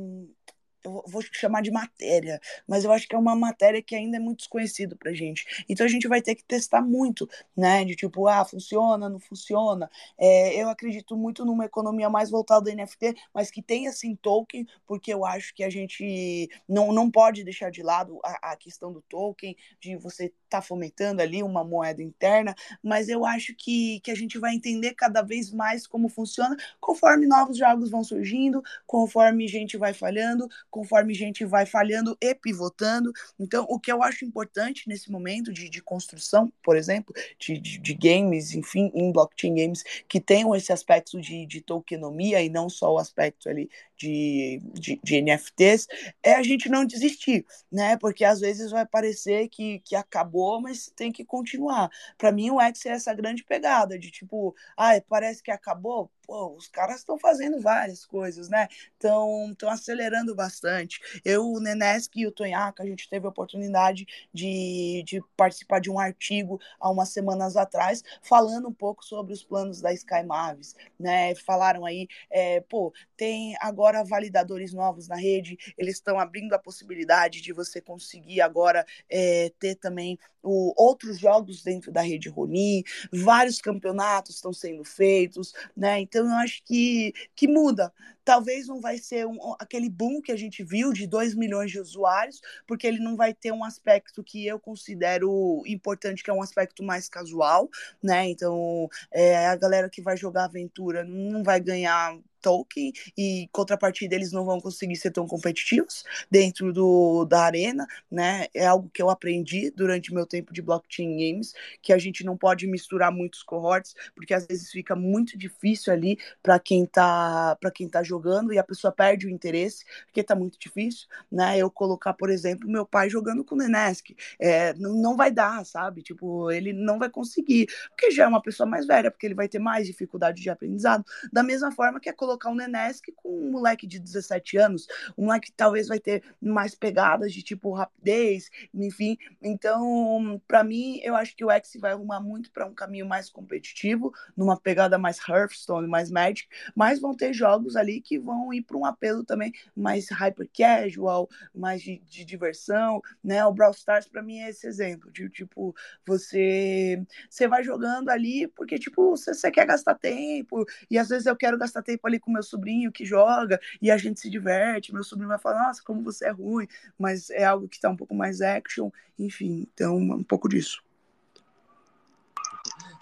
eu vou chamar de matéria, mas eu acho que é uma matéria que ainda é muito desconhecida pra gente. Então a gente vai ter que testar muito, né? De tipo, ah, funciona, não funciona. É, eu acredito muito numa economia mais voltada ao NFT, mas que tenha sim token, porque eu acho que a gente não, não pode deixar de lado a, a questão do token, de você estar tá fomentando ali uma moeda interna, mas eu acho que, que a gente vai entender cada vez mais como funciona conforme novos jogos vão surgindo, conforme gente vai falhando conforme a gente vai falhando e pivotando. Então, o que eu acho importante nesse momento de, de construção, por exemplo, de, de, de, games, enfim, em blockchain games, que tenham esse aspecto de, de tokenomia e não só o aspecto ali de, de, de, NFTs, é a gente não desistir, né? Porque às vezes vai parecer que, que acabou, mas tem que continuar. Para mim, o X é essa grande pegada de tipo, ah, parece que acabou, pô, os caras estão fazendo várias coisas, né? Estão acelerando bastante. Eu, o Nenesk e o Tonhaka, a gente teve a oportunidade de, de participar de um artigo há umas semanas atrás, falando um pouco sobre os planos da Sky Mavis, né? Falaram aí, é, pô, tem agora validadores novos na rede, eles estão abrindo a possibilidade de você conseguir agora é, ter também o, outros jogos dentro da rede Ronin, vários campeonatos estão sendo feitos, né? Então eu acho que, que muda. Talvez não vai ser um, aquele boom que a gente viu de 2 milhões de usuários, porque ele não vai ter um aspecto que eu considero importante, que é um aspecto mais casual, né? Então, é, a galera que vai jogar aventura não vai ganhar token e contrapartida eles não vão conseguir ser tão competitivos dentro do, da arena, né? É algo que eu aprendi durante meu tempo de blockchain games, que a gente não pode misturar muitos cohorts, porque às vezes fica muito difícil ali para quem tá para quem tá jogando e a pessoa perde o interesse, porque tá muito difícil, né? Eu colocar, por exemplo, meu pai jogando com o Nenesk, é, não, não vai dar, sabe? Tipo, ele não vai conseguir, porque já é uma pessoa mais velha, porque ele vai ter mais dificuldade de aprendizado, da mesma forma que é colocar colocar um Nenesk com um moleque de 17 anos, um moleque que talvez vai ter mais pegadas de tipo rapidez, enfim. Então, para mim, eu acho que o X vai arrumar muito para um caminho mais competitivo, numa pegada mais Hearthstone, mais Magic, mas vão ter jogos ali que vão ir para um apelo também mais hyper casual, mais de, de diversão, né? O Brawl Stars para mim é esse exemplo de tipo você você vai jogando ali porque tipo você, você quer gastar tempo e às vezes eu quero gastar tempo ali com meu sobrinho que joga e a gente se diverte. Meu sobrinho vai falar, nossa, como você é ruim, mas é algo que está um pouco mais action, enfim, então um pouco disso.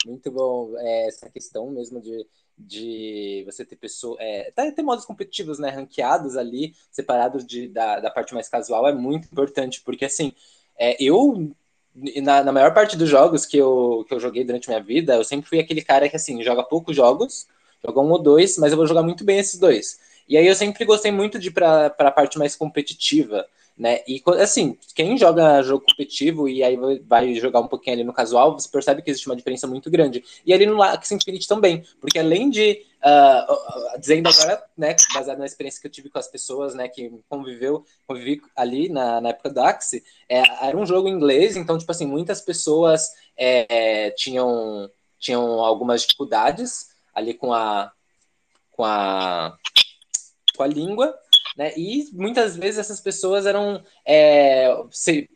Muito bom é, essa questão mesmo de, de você ter pessoas. É, ter modos competitivos, né? Ranqueados ali, separados de, da, da parte mais casual, é muito importante, porque assim, é, eu. Na, na maior parte dos jogos que eu, que eu joguei durante minha vida, eu sempre fui aquele cara que assim, joga poucos jogos, jogar um ou dois, mas eu vou jogar muito bem esses dois. E aí eu sempre gostei muito de ir para a parte mais competitiva. né? E assim, quem joga jogo competitivo e aí vai jogar um pouquinho ali no casual, você percebe que existe uma diferença muito grande. E ali no Axie Infinity também, porque além de uh, dizendo agora, né, baseado na experiência que eu tive com as pessoas, né, que conviveu, convivi ali na, na época do Axie, é, era um jogo em inglês, então tipo assim, muitas pessoas é, tinham tinham algumas dificuldades ali com a com a com a língua né? E muitas vezes essas pessoas eram é, se,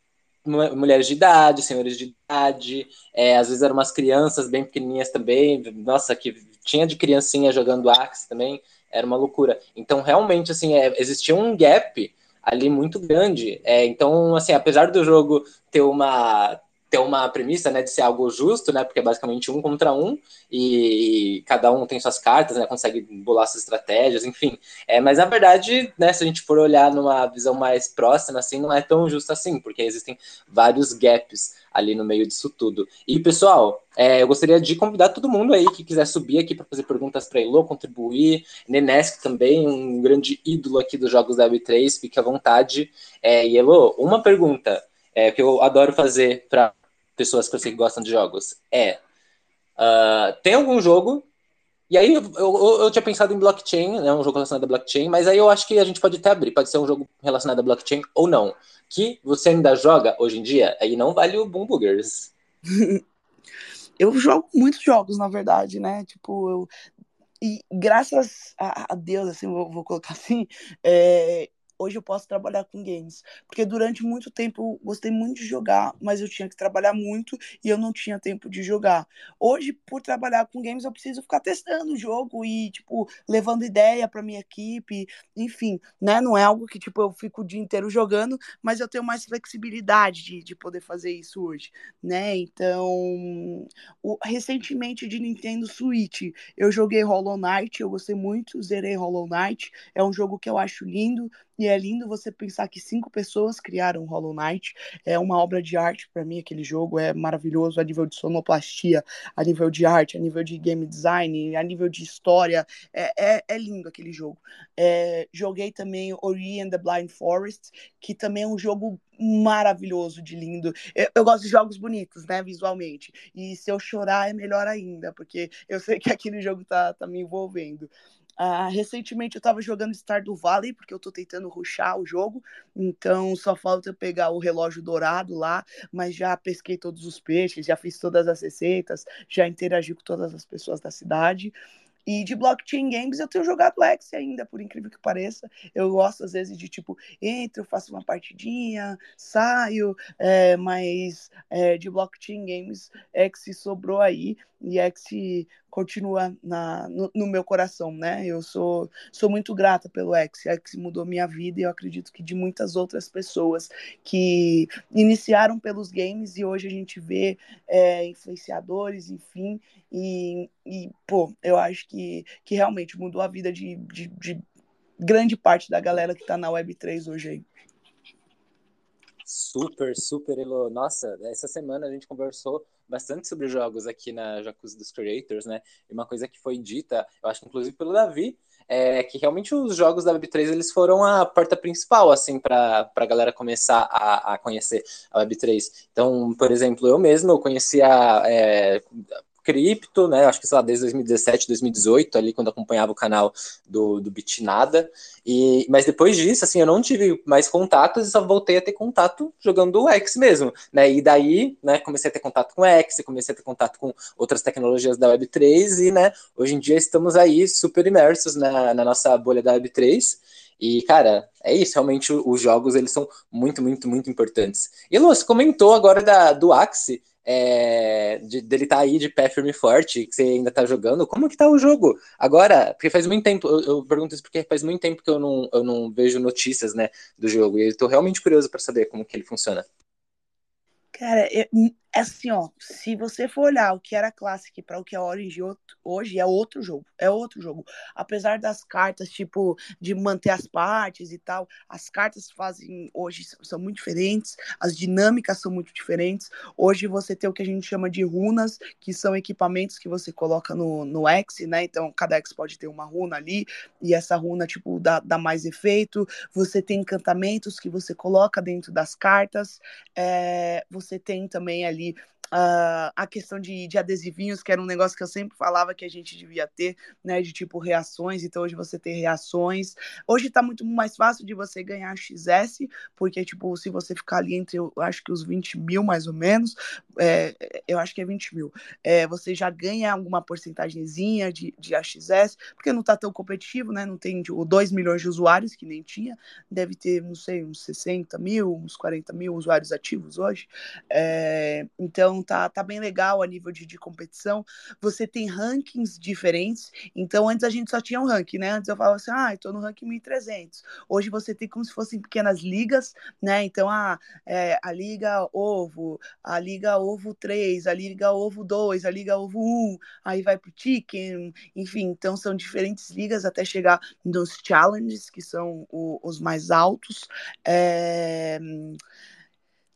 mulheres de idade, senhores de idade, é, às vezes eram umas crianças bem pequenininhas também, nossa, que tinha de criancinha jogando Axe também, era uma loucura. Então, realmente, assim, é, existia um gap ali muito grande. É, então, assim, apesar do jogo ter uma ter uma premissa, né, de ser algo justo, né, porque é basicamente um contra um e cada um tem suas cartas, né, consegue bolar suas estratégias, enfim. É, mas na verdade, né, se a gente for olhar numa visão mais próxima, assim, não é tão justo assim, porque existem vários gaps ali no meio disso tudo. E pessoal, é, eu gostaria de convidar todo mundo aí que quiser subir aqui para fazer perguntas para Elo, contribuir, Nenesk também, um grande ídolo aqui dos jogos da Web3, fique à vontade. É, e Elo, uma pergunta é, que eu adoro fazer para pessoas que eu sei que gostam de jogos é: uh, tem algum jogo? E aí eu, eu, eu, tinha pensado em blockchain, né, um jogo relacionado a blockchain, mas aí eu acho que a gente pode até abrir, pode ser um jogo relacionado a blockchain ou não. Que você ainda joga hoje em dia, aí não vale o Boom Boogers. *laughs* eu jogo muitos jogos, na verdade, né? Tipo, eu, e graças a, Deus, assim, vou, vou colocar assim, é, hoje eu posso trabalhar com games. Porque durante muito tempo eu gostei muito de jogar, mas eu tinha que trabalhar muito e eu não tinha tempo de jogar. Hoje, por trabalhar com games, eu preciso ficar testando o jogo e, tipo, levando ideia para minha equipe, enfim, né? Não é algo que, tipo, eu fico o dia inteiro jogando, mas eu tenho mais flexibilidade de, de poder fazer isso hoje, né? Então, o, recentemente de Nintendo Switch, eu joguei Hollow Knight, eu gostei muito, zerei Hollow Knight, é um jogo que eu acho lindo, e é lindo você pensar que cinco pessoas criaram Hollow Knight. É uma obra de arte para mim, aquele jogo é maravilhoso a nível de sonoplastia, a nível de arte, a nível de game design, a nível de história. É, é, é lindo aquele jogo. É, joguei também Ori and the Blind Forest, que também é um jogo maravilhoso de lindo. Eu, eu, gosto de jogos bonitos, né, visualmente. E se eu chorar é melhor ainda, porque eu sei que aquele jogo tá, tá me envolvendo. Uh, recentemente eu estava jogando Stardew Valley, porque eu estou tentando ruxar o jogo, então só falta eu pegar o relógio dourado lá, mas já pesquei todos os peixes, já fiz todas as receitas, já interagi com todas as pessoas da cidade. E de blockchain games eu tenho jogado X ainda, por incrível que pareça. Eu gosto às vezes de tipo, entro, faço uma partidinha, saio, é, mas é, de blockchain games X sobrou aí e X continua na, no, no, meu coração, né? Eu sou, sou muito grata pelo X. X mudou minha vida e eu acredito que de muitas outras pessoas que iniciaram pelos games e hoje a gente vê é, influenciadores, enfim. E, e, pô, eu acho que, que realmente mudou a vida de, de, de grande parte da galera que tá na Web3 hoje aí. Super, super, Elo. Nossa, essa semana a gente conversou bastante sobre jogos aqui na Jacuzzi dos Creators, né? E uma coisa que foi dita, eu acho que inclusive pelo Davi, é que realmente os jogos da Web3 eles foram a porta principal, assim, para a galera começar a, a conhecer a Web3. Então, por exemplo, eu mesmo, eu conhecia é, cripto, né? Acho que, sei lá, desde 2017, 2018, ali, quando acompanhava o canal do, do Bitnada. E, mas depois disso, assim, eu não tive mais contatos e só voltei a ter contato jogando o X mesmo, né? E daí, né, comecei a ter contato com o X, comecei a ter contato com outras tecnologias da Web3 e, né, hoje em dia estamos aí super imersos na, na nossa bolha da Web3. E, cara, é isso, realmente os jogos, eles são muito, muito, muito importantes. E, Lu, você comentou agora da, do Axie, é, de, dele tá aí de pé firme e forte, que você ainda tá jogando, como que tá o jogo? Agora, porque faz muito tempo, eu, eu, pergunto isso porque faz muito tempo que eu não, eu não vejo notícias, né, do jogo, e eu tô realmente curioso para saber como que ele funciona. Cara, é, É assim, ó, se você for olhar o que era Classic para o que é Orange hoje, é outro jogo, é outro jogo. Apesar das cartas, tipo, de manter as partes e tal, as cartas fazem hoje são muito diferentes, as dinâmicas são muito diferentes. Hoje você tem o que a gente chama de runas, que são equipamentos que você coloca no, no X, né? Então, cada X pode ter uma runa ali, e essa runa, tipo, dá, dá mais efeito. Você tem encantamentos que você coloca dentro das cartas, é, você tem também ali ali uh, a questão de, de adesivinhos, que era um negócio que eu sempre falava que a gente devia ter, né? De tipo reações, então hoje você tem reações. Hoje tá muito mais fácil de você ganhar XS, porque, tipo, se você ficar ali entre, eu acho que os 20 mil mais ou menos, é, eu acho que é 20 mil, é, você já ganha alguma porcentagemzinha de, de AXS, porque não tá tão competitivo, né? Não tem tipo, 2 milhões de usuários, que nem tinha, deve ter, não sei, uns 60 mil, uns 40 mil usuários ativos hoje. É, então, tá, tá bem legal a nível de, de competição. Você tem rankings diferentes. Então antes a gente só tinha um ranking, né? Antes eu falava assim, ah, tô no ranking 1300. Hoje você tem como se fossem pequenas ligas, né? Então ah, é, a Liga Ovo, a Liga Ovo 3, a Liga Ovo 2, a Liga Ovo 1, aí vai pro Chicken, enfim, então são diferentes ligas até chegar nos challenges, que são o, os mais altos. É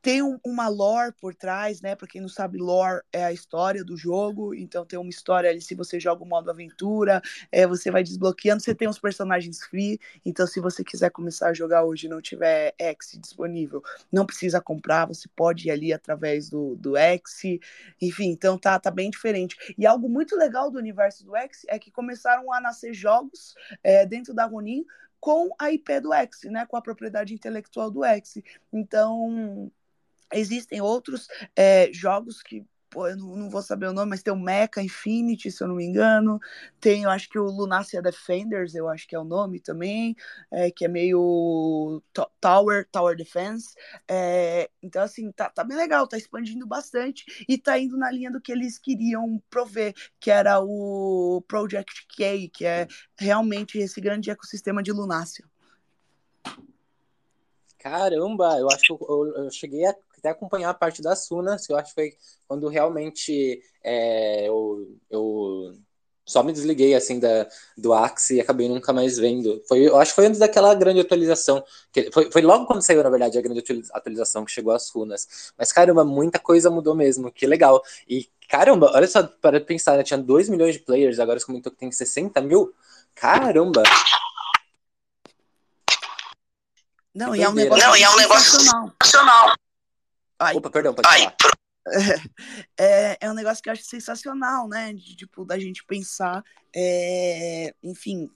tem um, uma lore por trás, né? Para quem não sabe, lore é a história do jogo. Então tem uma história ali. Se você joga o modo aventura, é, você vai desbloqueando. Você tem os personagens free. Então, se você quiser começar a jogar hoje e não tiver X disponível, não precisa comprar. Você pode ir ali através do, do X. Enfim, então tá, tá bem diferente. E algo muito legal do universo do X é que começaram a nascer jogos é, dentro da Ronin com a IP do X, né? Com a propriedade intelectual do X. Então Existem outros é, jogos que pô, eu não, não, vou saber o nome, mas tem o Mecha Infinity, se eu não me engano. Tem, eu acho que o Lunacia Defenders, eu acho que é o nome também, é, que é meio Tower, Tower Defense. É, então, assim, tá, tá bem legal, tá expandindo bastante e tá indo na linha do que eles queriam prover, que era o Project K, que é realmente esse grande ecossistema de Lunacia. Caramba, eu acho que eu, eu cheguei a até acompanhar a parte das Sunas, que eu acho que foi quando realmente é, eu, eu só me desliguei assim da, do Axie e acabei nunca mais vendo. Foi, eu acho que foi antes daquela grande atualização. Que, foi, foi logo quando saiu, na verdade, a grande atualização que chegou às runas. Mas caramba, muita coisa mudou mesmo. Que legal. E caramba, olha só, para pensar, né, tinha 2 milhões de players, agora você comentou que tem 60 mil. Caramba! Não, e é um negócio, Não, e é um negócio sensacional. Ai, Opa, perdão, pode ai, falar. É, é um negócio que eu acho sensacional, né? De, tipo, da gente pensar é, enfim,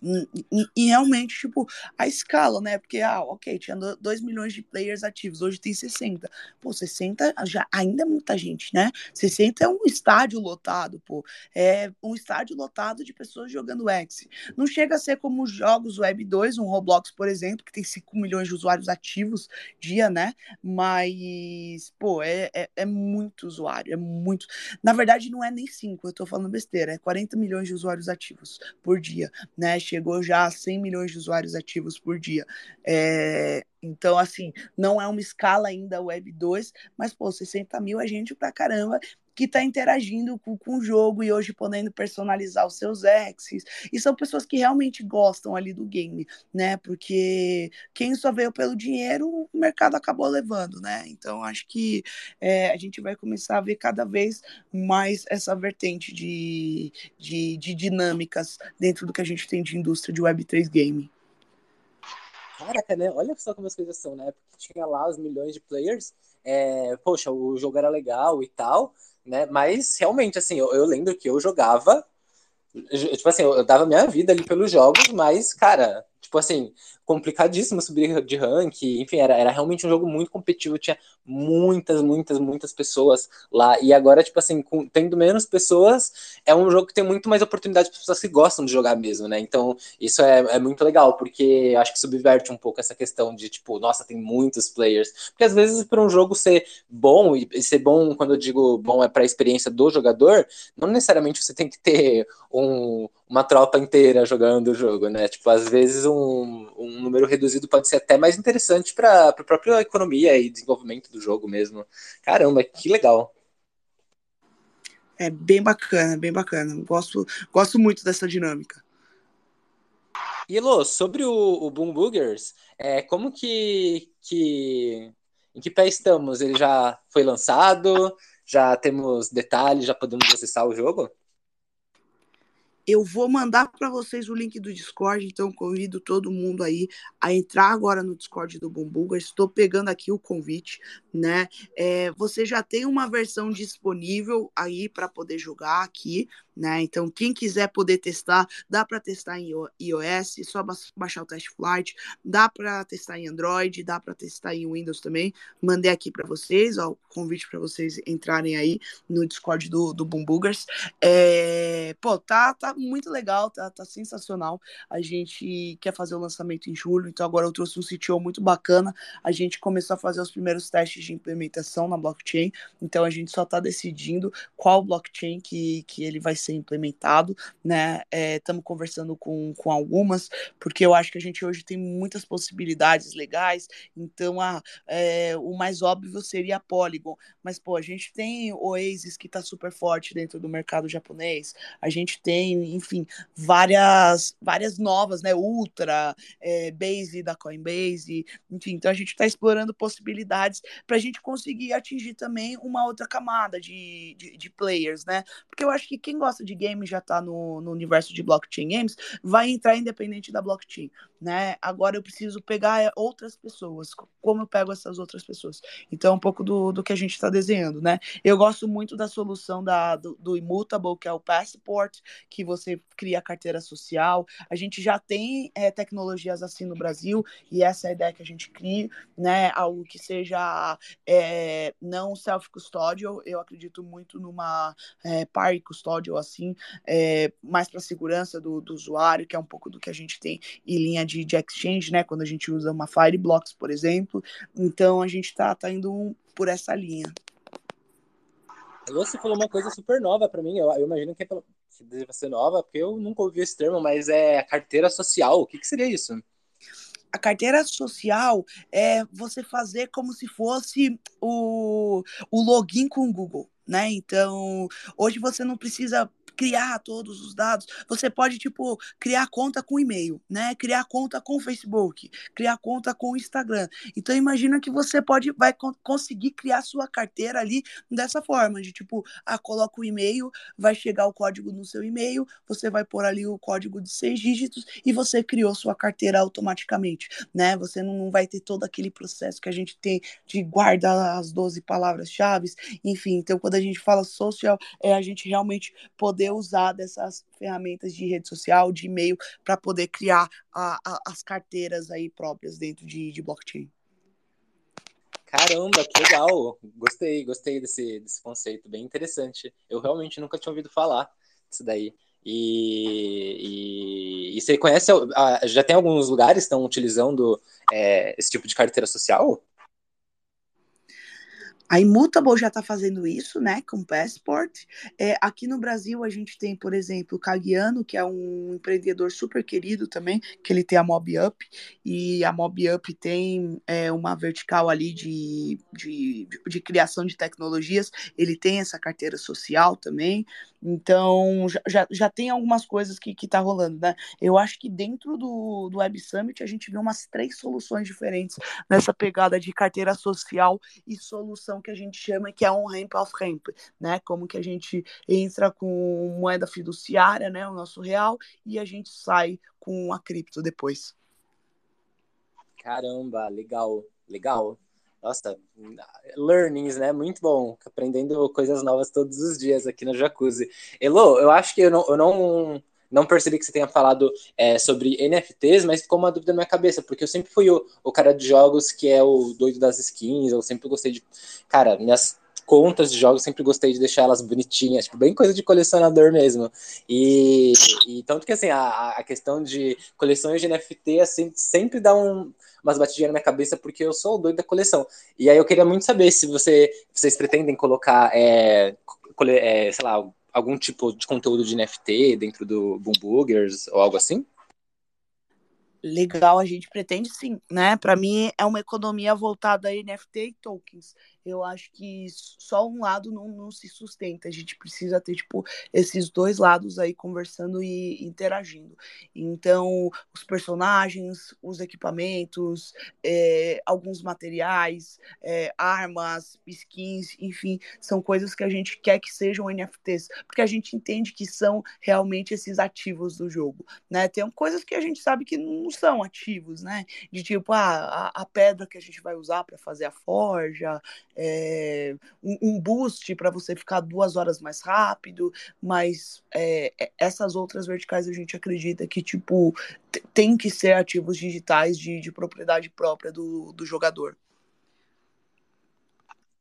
e, realmente, tipo, a escala, né? Porque, ah, ok, tinha 2 milhões de players ativos, hoje tem 60. Pô, 60 já ainda é muita gente, né? 60 é um estádio lotado, pô. É um estádio lotado de pessoas jogando X. Não chega a ser como os jogos Web 2, um Roblox, por exemplo, que tem 5 milhões de usuários ativos dia, né? Mas, pô, é, é, é muito usuário, é muito. Na verdade, não é nem 5, eu tô falando besteira, é 40 milhões de usuários ativos ativos por dia, né? Chegou já a 100 milhões de usuários ativos por dia. É, então, assim, não é uma escala ainda Web 2, mas, pô, 60 mil é gente pra caramba que está interagindo com, com, o jogo e hoje podendo personalizar os seus exes. E são pessoas que realmente gostam ali do game, né? Porque quem só veio pelo dinheiro, o mercado acabou levando, né? Então acho que é, a gente vai começar a ver cada vez mais essa vertente de, de, de dinâmicas dentro do que a gente tem de indústria de Web3 game. Caraca, né? Olha só como as coisas são, né? Porque tinha lá os milhões de players. É, poxa, o jogo era legal e tal, né? Mas realmente, assim, eu, eu lembro que eu jogava. Tipo assim, eu dava minha vida ali pelos jogos, mas, cara, tipo assim, complicadíssimo subir de rank, enfim, era, era realmente um jogo muito competitivo, tinha muitas, muitas, muitas pessoas lá, e agora, tipo assim, com, tendo menos pessoas, é um jogo que tem muito mais oportunidade para pessoas que gostam de jogar mesmo, né, então isso é, é muito legal, porque acho que subverte um pouco essa questão de, tipo, nossa, tem muitos players, porque às vezes para um jogo ser bom, e ser bom, quando eu digo bom, é para a experiência do jogador, não necessariamente você tem que ter um, uma tropa inteira jogando o jogo, né, tipo, às vezes um, um um número reduzido pode ser até mais interessante para a própria economia e desenvolvimento do jogo mesmo. Caramba, que legal. É bem bacana, bem bacana. Gosto, gosto muito dessa dinâmica. E Elô, sobre o, o Boom Boogers, é, como que, que. Em que pé estamos? Ele já foi lançado? Já temos detalhes? Já podemos acessar o jogo? Eu vou mandar para vocês o link do Discord, então convido todo mundo aí a entrar agora no Discord do Bumbuga. Estou pegando aqui o convite, né? É, você já tem uma versão disponível aí para poder jogar aqui, né? Então, quem quiser poder testar, dá para testar em iOS, só baixar o teste flight, dá para testar em Android, dá para testar em Windows também. Mandei aqui para vocês, ó, o convite para vocês entrarem aí no Discord do, do Boomboogers. É, pô, tá, tá muito legal, tá, tá sensacional. A gente quer fazer o lançamento em julho, então agora eu trouxe um CTO muito bacana. A gente começou a fazer os primeiros testes de implementação na blockchain, então a gente só está decidindo qual blockchain que, que ele vai ser implementado, né? Estamos é, conversando com, com algumas, porque eu acho que a gente hoje tem muitas possibilidades legais, então a, é, o mais óbvio seria a Polygon, mas pô, a gente tem Oasis que está super forte dentro do mercado japonês, a gente tem enfim, várias, várias novas, né? Ultra, é, Base da Coinbase, enfim. Então a gente está explorando possibilidades para a gente conseguir atingir também uma outra camada de, de, de, players, né? Porque eu acho que quem gosta de game já está no, no universo de blockchain games, vai entrar independente da blockchain, né? Agora eu preciso pegar é, outras pessoas. Como eu pego essas outras pessoas? Então, é um pouco do, do que a gente está desenhando, né? Eu gosto muito da solução da, do, do Immutable, que é o Passport, que você você cria a carteira social. A gente já tem é, tecnologias assim no Brasil e essa é a ideia que a gente cria, né? Algo que seja é, não self-custodial. Eu acredito muito numa é, par custodial assim, é, mais para segurança do, do, usuário, que é um pouco do que a gente tem em linha de, de exchange, né? Quando a gente usa uma Fireblocks, por exemplo. Então a gente está tá indo por essa linha. Você falou uma coisa super nova para mim. Eu, eu, imagino que é que deve ser nova, porque eu nunca ouvi esse termo, mas é carteira social. O que, que seria isso? A carteira social é você fazer como se fosse o, o login com o Google, né? Então, hoje você não precisa criar todos os dados. Você pode, tipo, criar conta com e-mail, né? Criar conta com Facebook, criar conta com Instagram. Então, imagina que você pode, vai conseguir criar sua carteira ali dessa forma, de tipo, ah, coloca o e-mail, vai chegar o código no seu e-mail, você vai pôr ali o código de seis dígitos e você criou sua carteira automaticamente, né? Você não vai ter todo aquele processo que a gente tem de guardar as 12 palavras-chave, enfim. Então, quando a gente fala social, é a gente realmente poder poder usar dessas ferramentas de rede social, de e-mail, para poder criar a, a, as carteiras aí próprias dentro de, de blockchain. Caramba, que legal! Gostei, gostei desse, desse conceito, bem interessante. Eu realmente nunca tinha ouvido falar disso daí. E, e, e você conhece, já tem alguns lugares que estão utilizando é, esse tipo de carteira social? A Immutable já está fazendo isso, né, com Passport. É, aqui no Brasil a gente tem, por exemplo, o Cagliano, que é um empreendedor super querido também, que ele tem a Mob Up, e a Mob Up tem é, uma vertical ali de, de, de, criação de tecnologias, ele tem essa carteira social também. Então, já, já tem algumas coisas que, que tá rolando, né? Eu acho que dentro do, do Web Summit a gente vê umas três soluções diferentes nessa pegada de carteira social e solução que a gente chama que é on-ramp, off-ramp, né? Como que a gente entra com moeda fiduciária, né? O nosso real, e a gente sai com a cripto depois. Caramba, legal, legal. Nossa, learnings, né? Muito bom. Aprendendo coisas novas todos os dias aqui no Jacuzzi. Elo, eu acho que eu não, eu não, não percebi que você tenha falado é, sobre NFTs, mas ficou uma dúvida na minha cabeça, porque eu sempre fui o, o cara de jogos que é o doido das skins, eu sempre gostei de. Cara, minhas contas de jogos, sempre gostei de deixar elas bonitinhas, tipo, bem coisa de colecionador mesmo. E, e tanto que assim, a, a questão de coleções de NFT assim, sempre dá um, umas batidinhas na minha cabeça, porque eu sou o doido da coleção. E aí eu queria muito saber se você, vocês pretendem colocar, é, cole, é, sei lá, algum tipo de conteúdo de NFT dentro do Boom Boogers ou algo assim? legal, a gente pretende sim, né? Para mim é uma economia voltada a NFT e tokens. Eu acho que só um lado não, não se sustenta. A gente precisa ter, tipo, esses dois lados aí conversando e interagindo. Então, os personagens, os equipamentos, é, alguns materiais, é, armas, skins, enfim, são coisas que a gente quer que sejam NFTs, porque a gente entende que são realmente esses ativos do jogo, né? Tem coisas que a gente sabe que não são ativos, né? De tipo, ah, a, a pedra que a gente vai usar para fazer a forja, é, um, um, boost para você ficar duas horas mais rápido, mas é, essas outras verticais a gente acredita que, tipo, tem que ser ativos digitais de, de propriedade própria do, do jogador.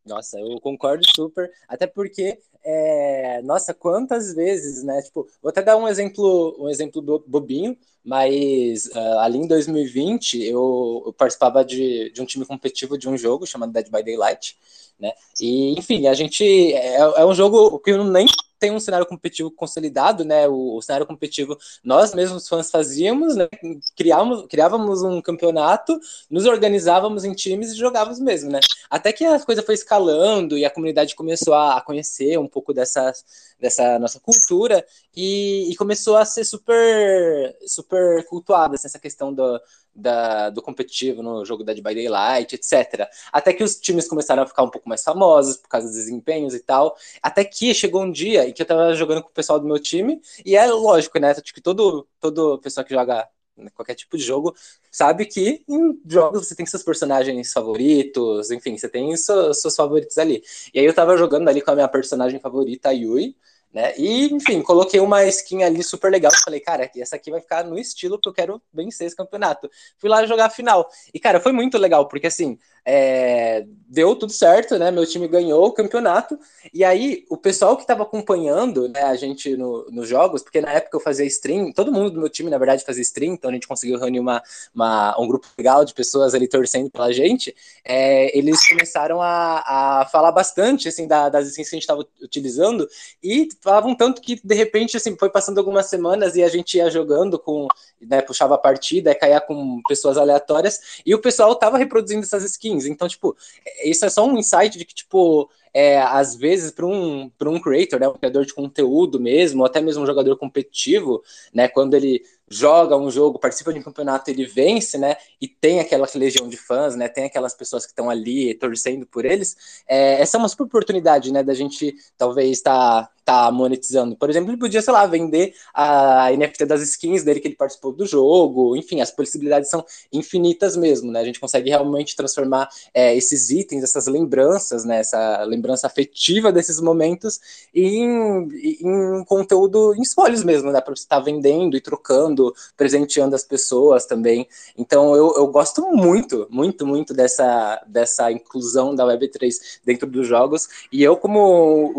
Nossa, eu concordo super, até porque, é, nossa, quantas vezes, né? Tipo, vou até dar um exemplo, um exemplo bobinho, mas uh, ali em 2020 eu, eu participava de, de um time competitivo de um jogo chamado Dead by Daylight, né? E, enfim, a gente é, é um jogo que eu nem tem um cenário competitivo consolidado, né? O, o cenário competitivo nós mesmos fãs fazíamos, né? Criávamos, criávamos um campeonato, nos organizávamos em times e jogávamos mesmo, né? Até que a coisa foi escalando e a comunidade começou a, a conhecer um pouco dessa, dessa nossa cultura e, e, começou a ser super, super cultuada assim, essa questão do, da, do competitivo no jogo Dead by Daylight, etc. Até que os times começaram a ficar um pouco mais famosos por causa dos desempenhos e tal. Até que chegou um dia em que eu tava jogando com o pessoal do meu time, e é lógico, né? Acho que todo, todo pessoa que joga qualquer tipo de jogo sabe que em jogos você tem seus personagens favoritos, enfim, você tem seus, seus favoritos ali. E aí eu tava jogando ali com a minha personagem favorita, a Yui, né? E, enfim, coloquei uma skin ali super legal. Falei, cara, essa aqui vai ficar no estilo que eu quero vencer esse campeonato. Fui lá jogar a final. E, cara, foi muito legal, porque assim, é, deu tudo certo, né? Meu time ganhou o campeonato. E aí, o pessoal que estava acompanhando né, a gente no, nos jogos, porque na época eu fazia stream, todo mundo do meu time, na verdade, fazia stream, então a gente conseguiu reunir uma, uma um grupo legal de pessoas ali torcendo pela gente. É, eles começaram a, a falar bastante assim, da, das skins que a gente estava utilizando e falavam tanto que de repente assim, foi passando algumas semanas e a gente ia jogando com, né, puxava a partida, caía com pessoas aleatórias, e o pessoal tava reproduzindo essas skins. Então, tipo, isso é só um insight de que, tipo, é, às vezes, para um, um creator, né, um criador de conteúdo mesmo, ou até mesmo um jogador competitivo, né, quando ele joga um jogo, participa de um campeonato, ele vence, né? E tem aquela legião de fãs, né? Tem aquelas pessoas que estão ali torcendo por eles. É, essa é uma super oportunidade, né? Da gente talvez estar tá, tá monetizando. Por exemplo, ele podia, sei lá, vender a NFT das skins dele que ele participou do jogo. Enfim, as possibilidades são infinitas mesmo, né? A gente consegue realmente transformar é, esses itens, essas lembranças, né? Essa lembrança afetiva desses momentos em, em conteúdo, em espólios mesmo, né? Para você estar tá vendendo e trocando presenteando as pessoas também. Então eu, eu gosto muito, muito, muito dessa, dessa inclusão da Web3 dentro dos jogos. E eu, como o,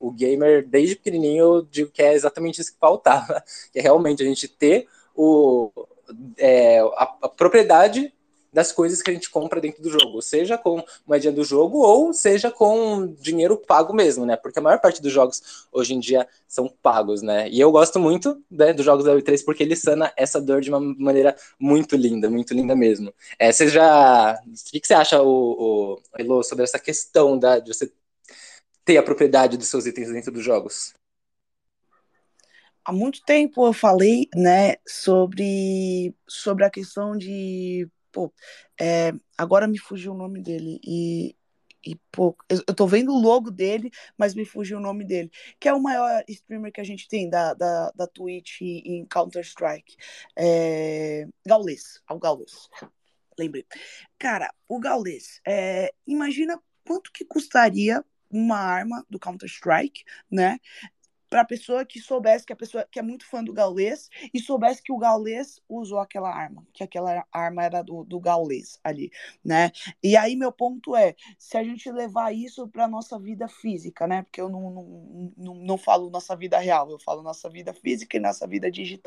o, o gamer, desde pequenininho, eu digo que é exatamente isso que faltava, *laughs* que é realmente a gente ter o, é, a, a propriedade das coisas que a gente compra dentro do jogo, seja com moedinha do jogo ou seja com dinheiro pago mesmo, né? Porque a maior parte dos jogos hoje em dia são pagos, né? E eu gosto muito né, dos jogos da Web3 porque ele sana essa dor de uma maneira muito linda, muito linda mesmo. É, você já. O que, você acha, o, o Elo, sobre essa questão da, de você ter a propriedade dos seus itens dentro dos jogos? há muito tempo eu falei, né, sobre, sobre a questão de pô, é, agora me fugiu o nome dele e, e pô, eu, eu tô vendo o logo dele, mas me fugiu o nome dele, que é o maior streamer que a gente tem da, da, da Twitch em Counter-Strike, é, Gaules, ao Gaules, lembrei. Cara, o Gaules, é, imagina quanto que custaria uma arma do Counter-Strike, né? Para a pessoa que soubesse que a pessoa que é muito fã do Gaulês e soubesse que o Gaulês usou aquela arma, que aquela arma era do, do Gaulês ali, né? E aí meu ponto é, se a gente levar isso para nossa vida física, né? Porque eu não, não, não, não falo nossa vida real, eu falo nossa vida física e nossa vida digital.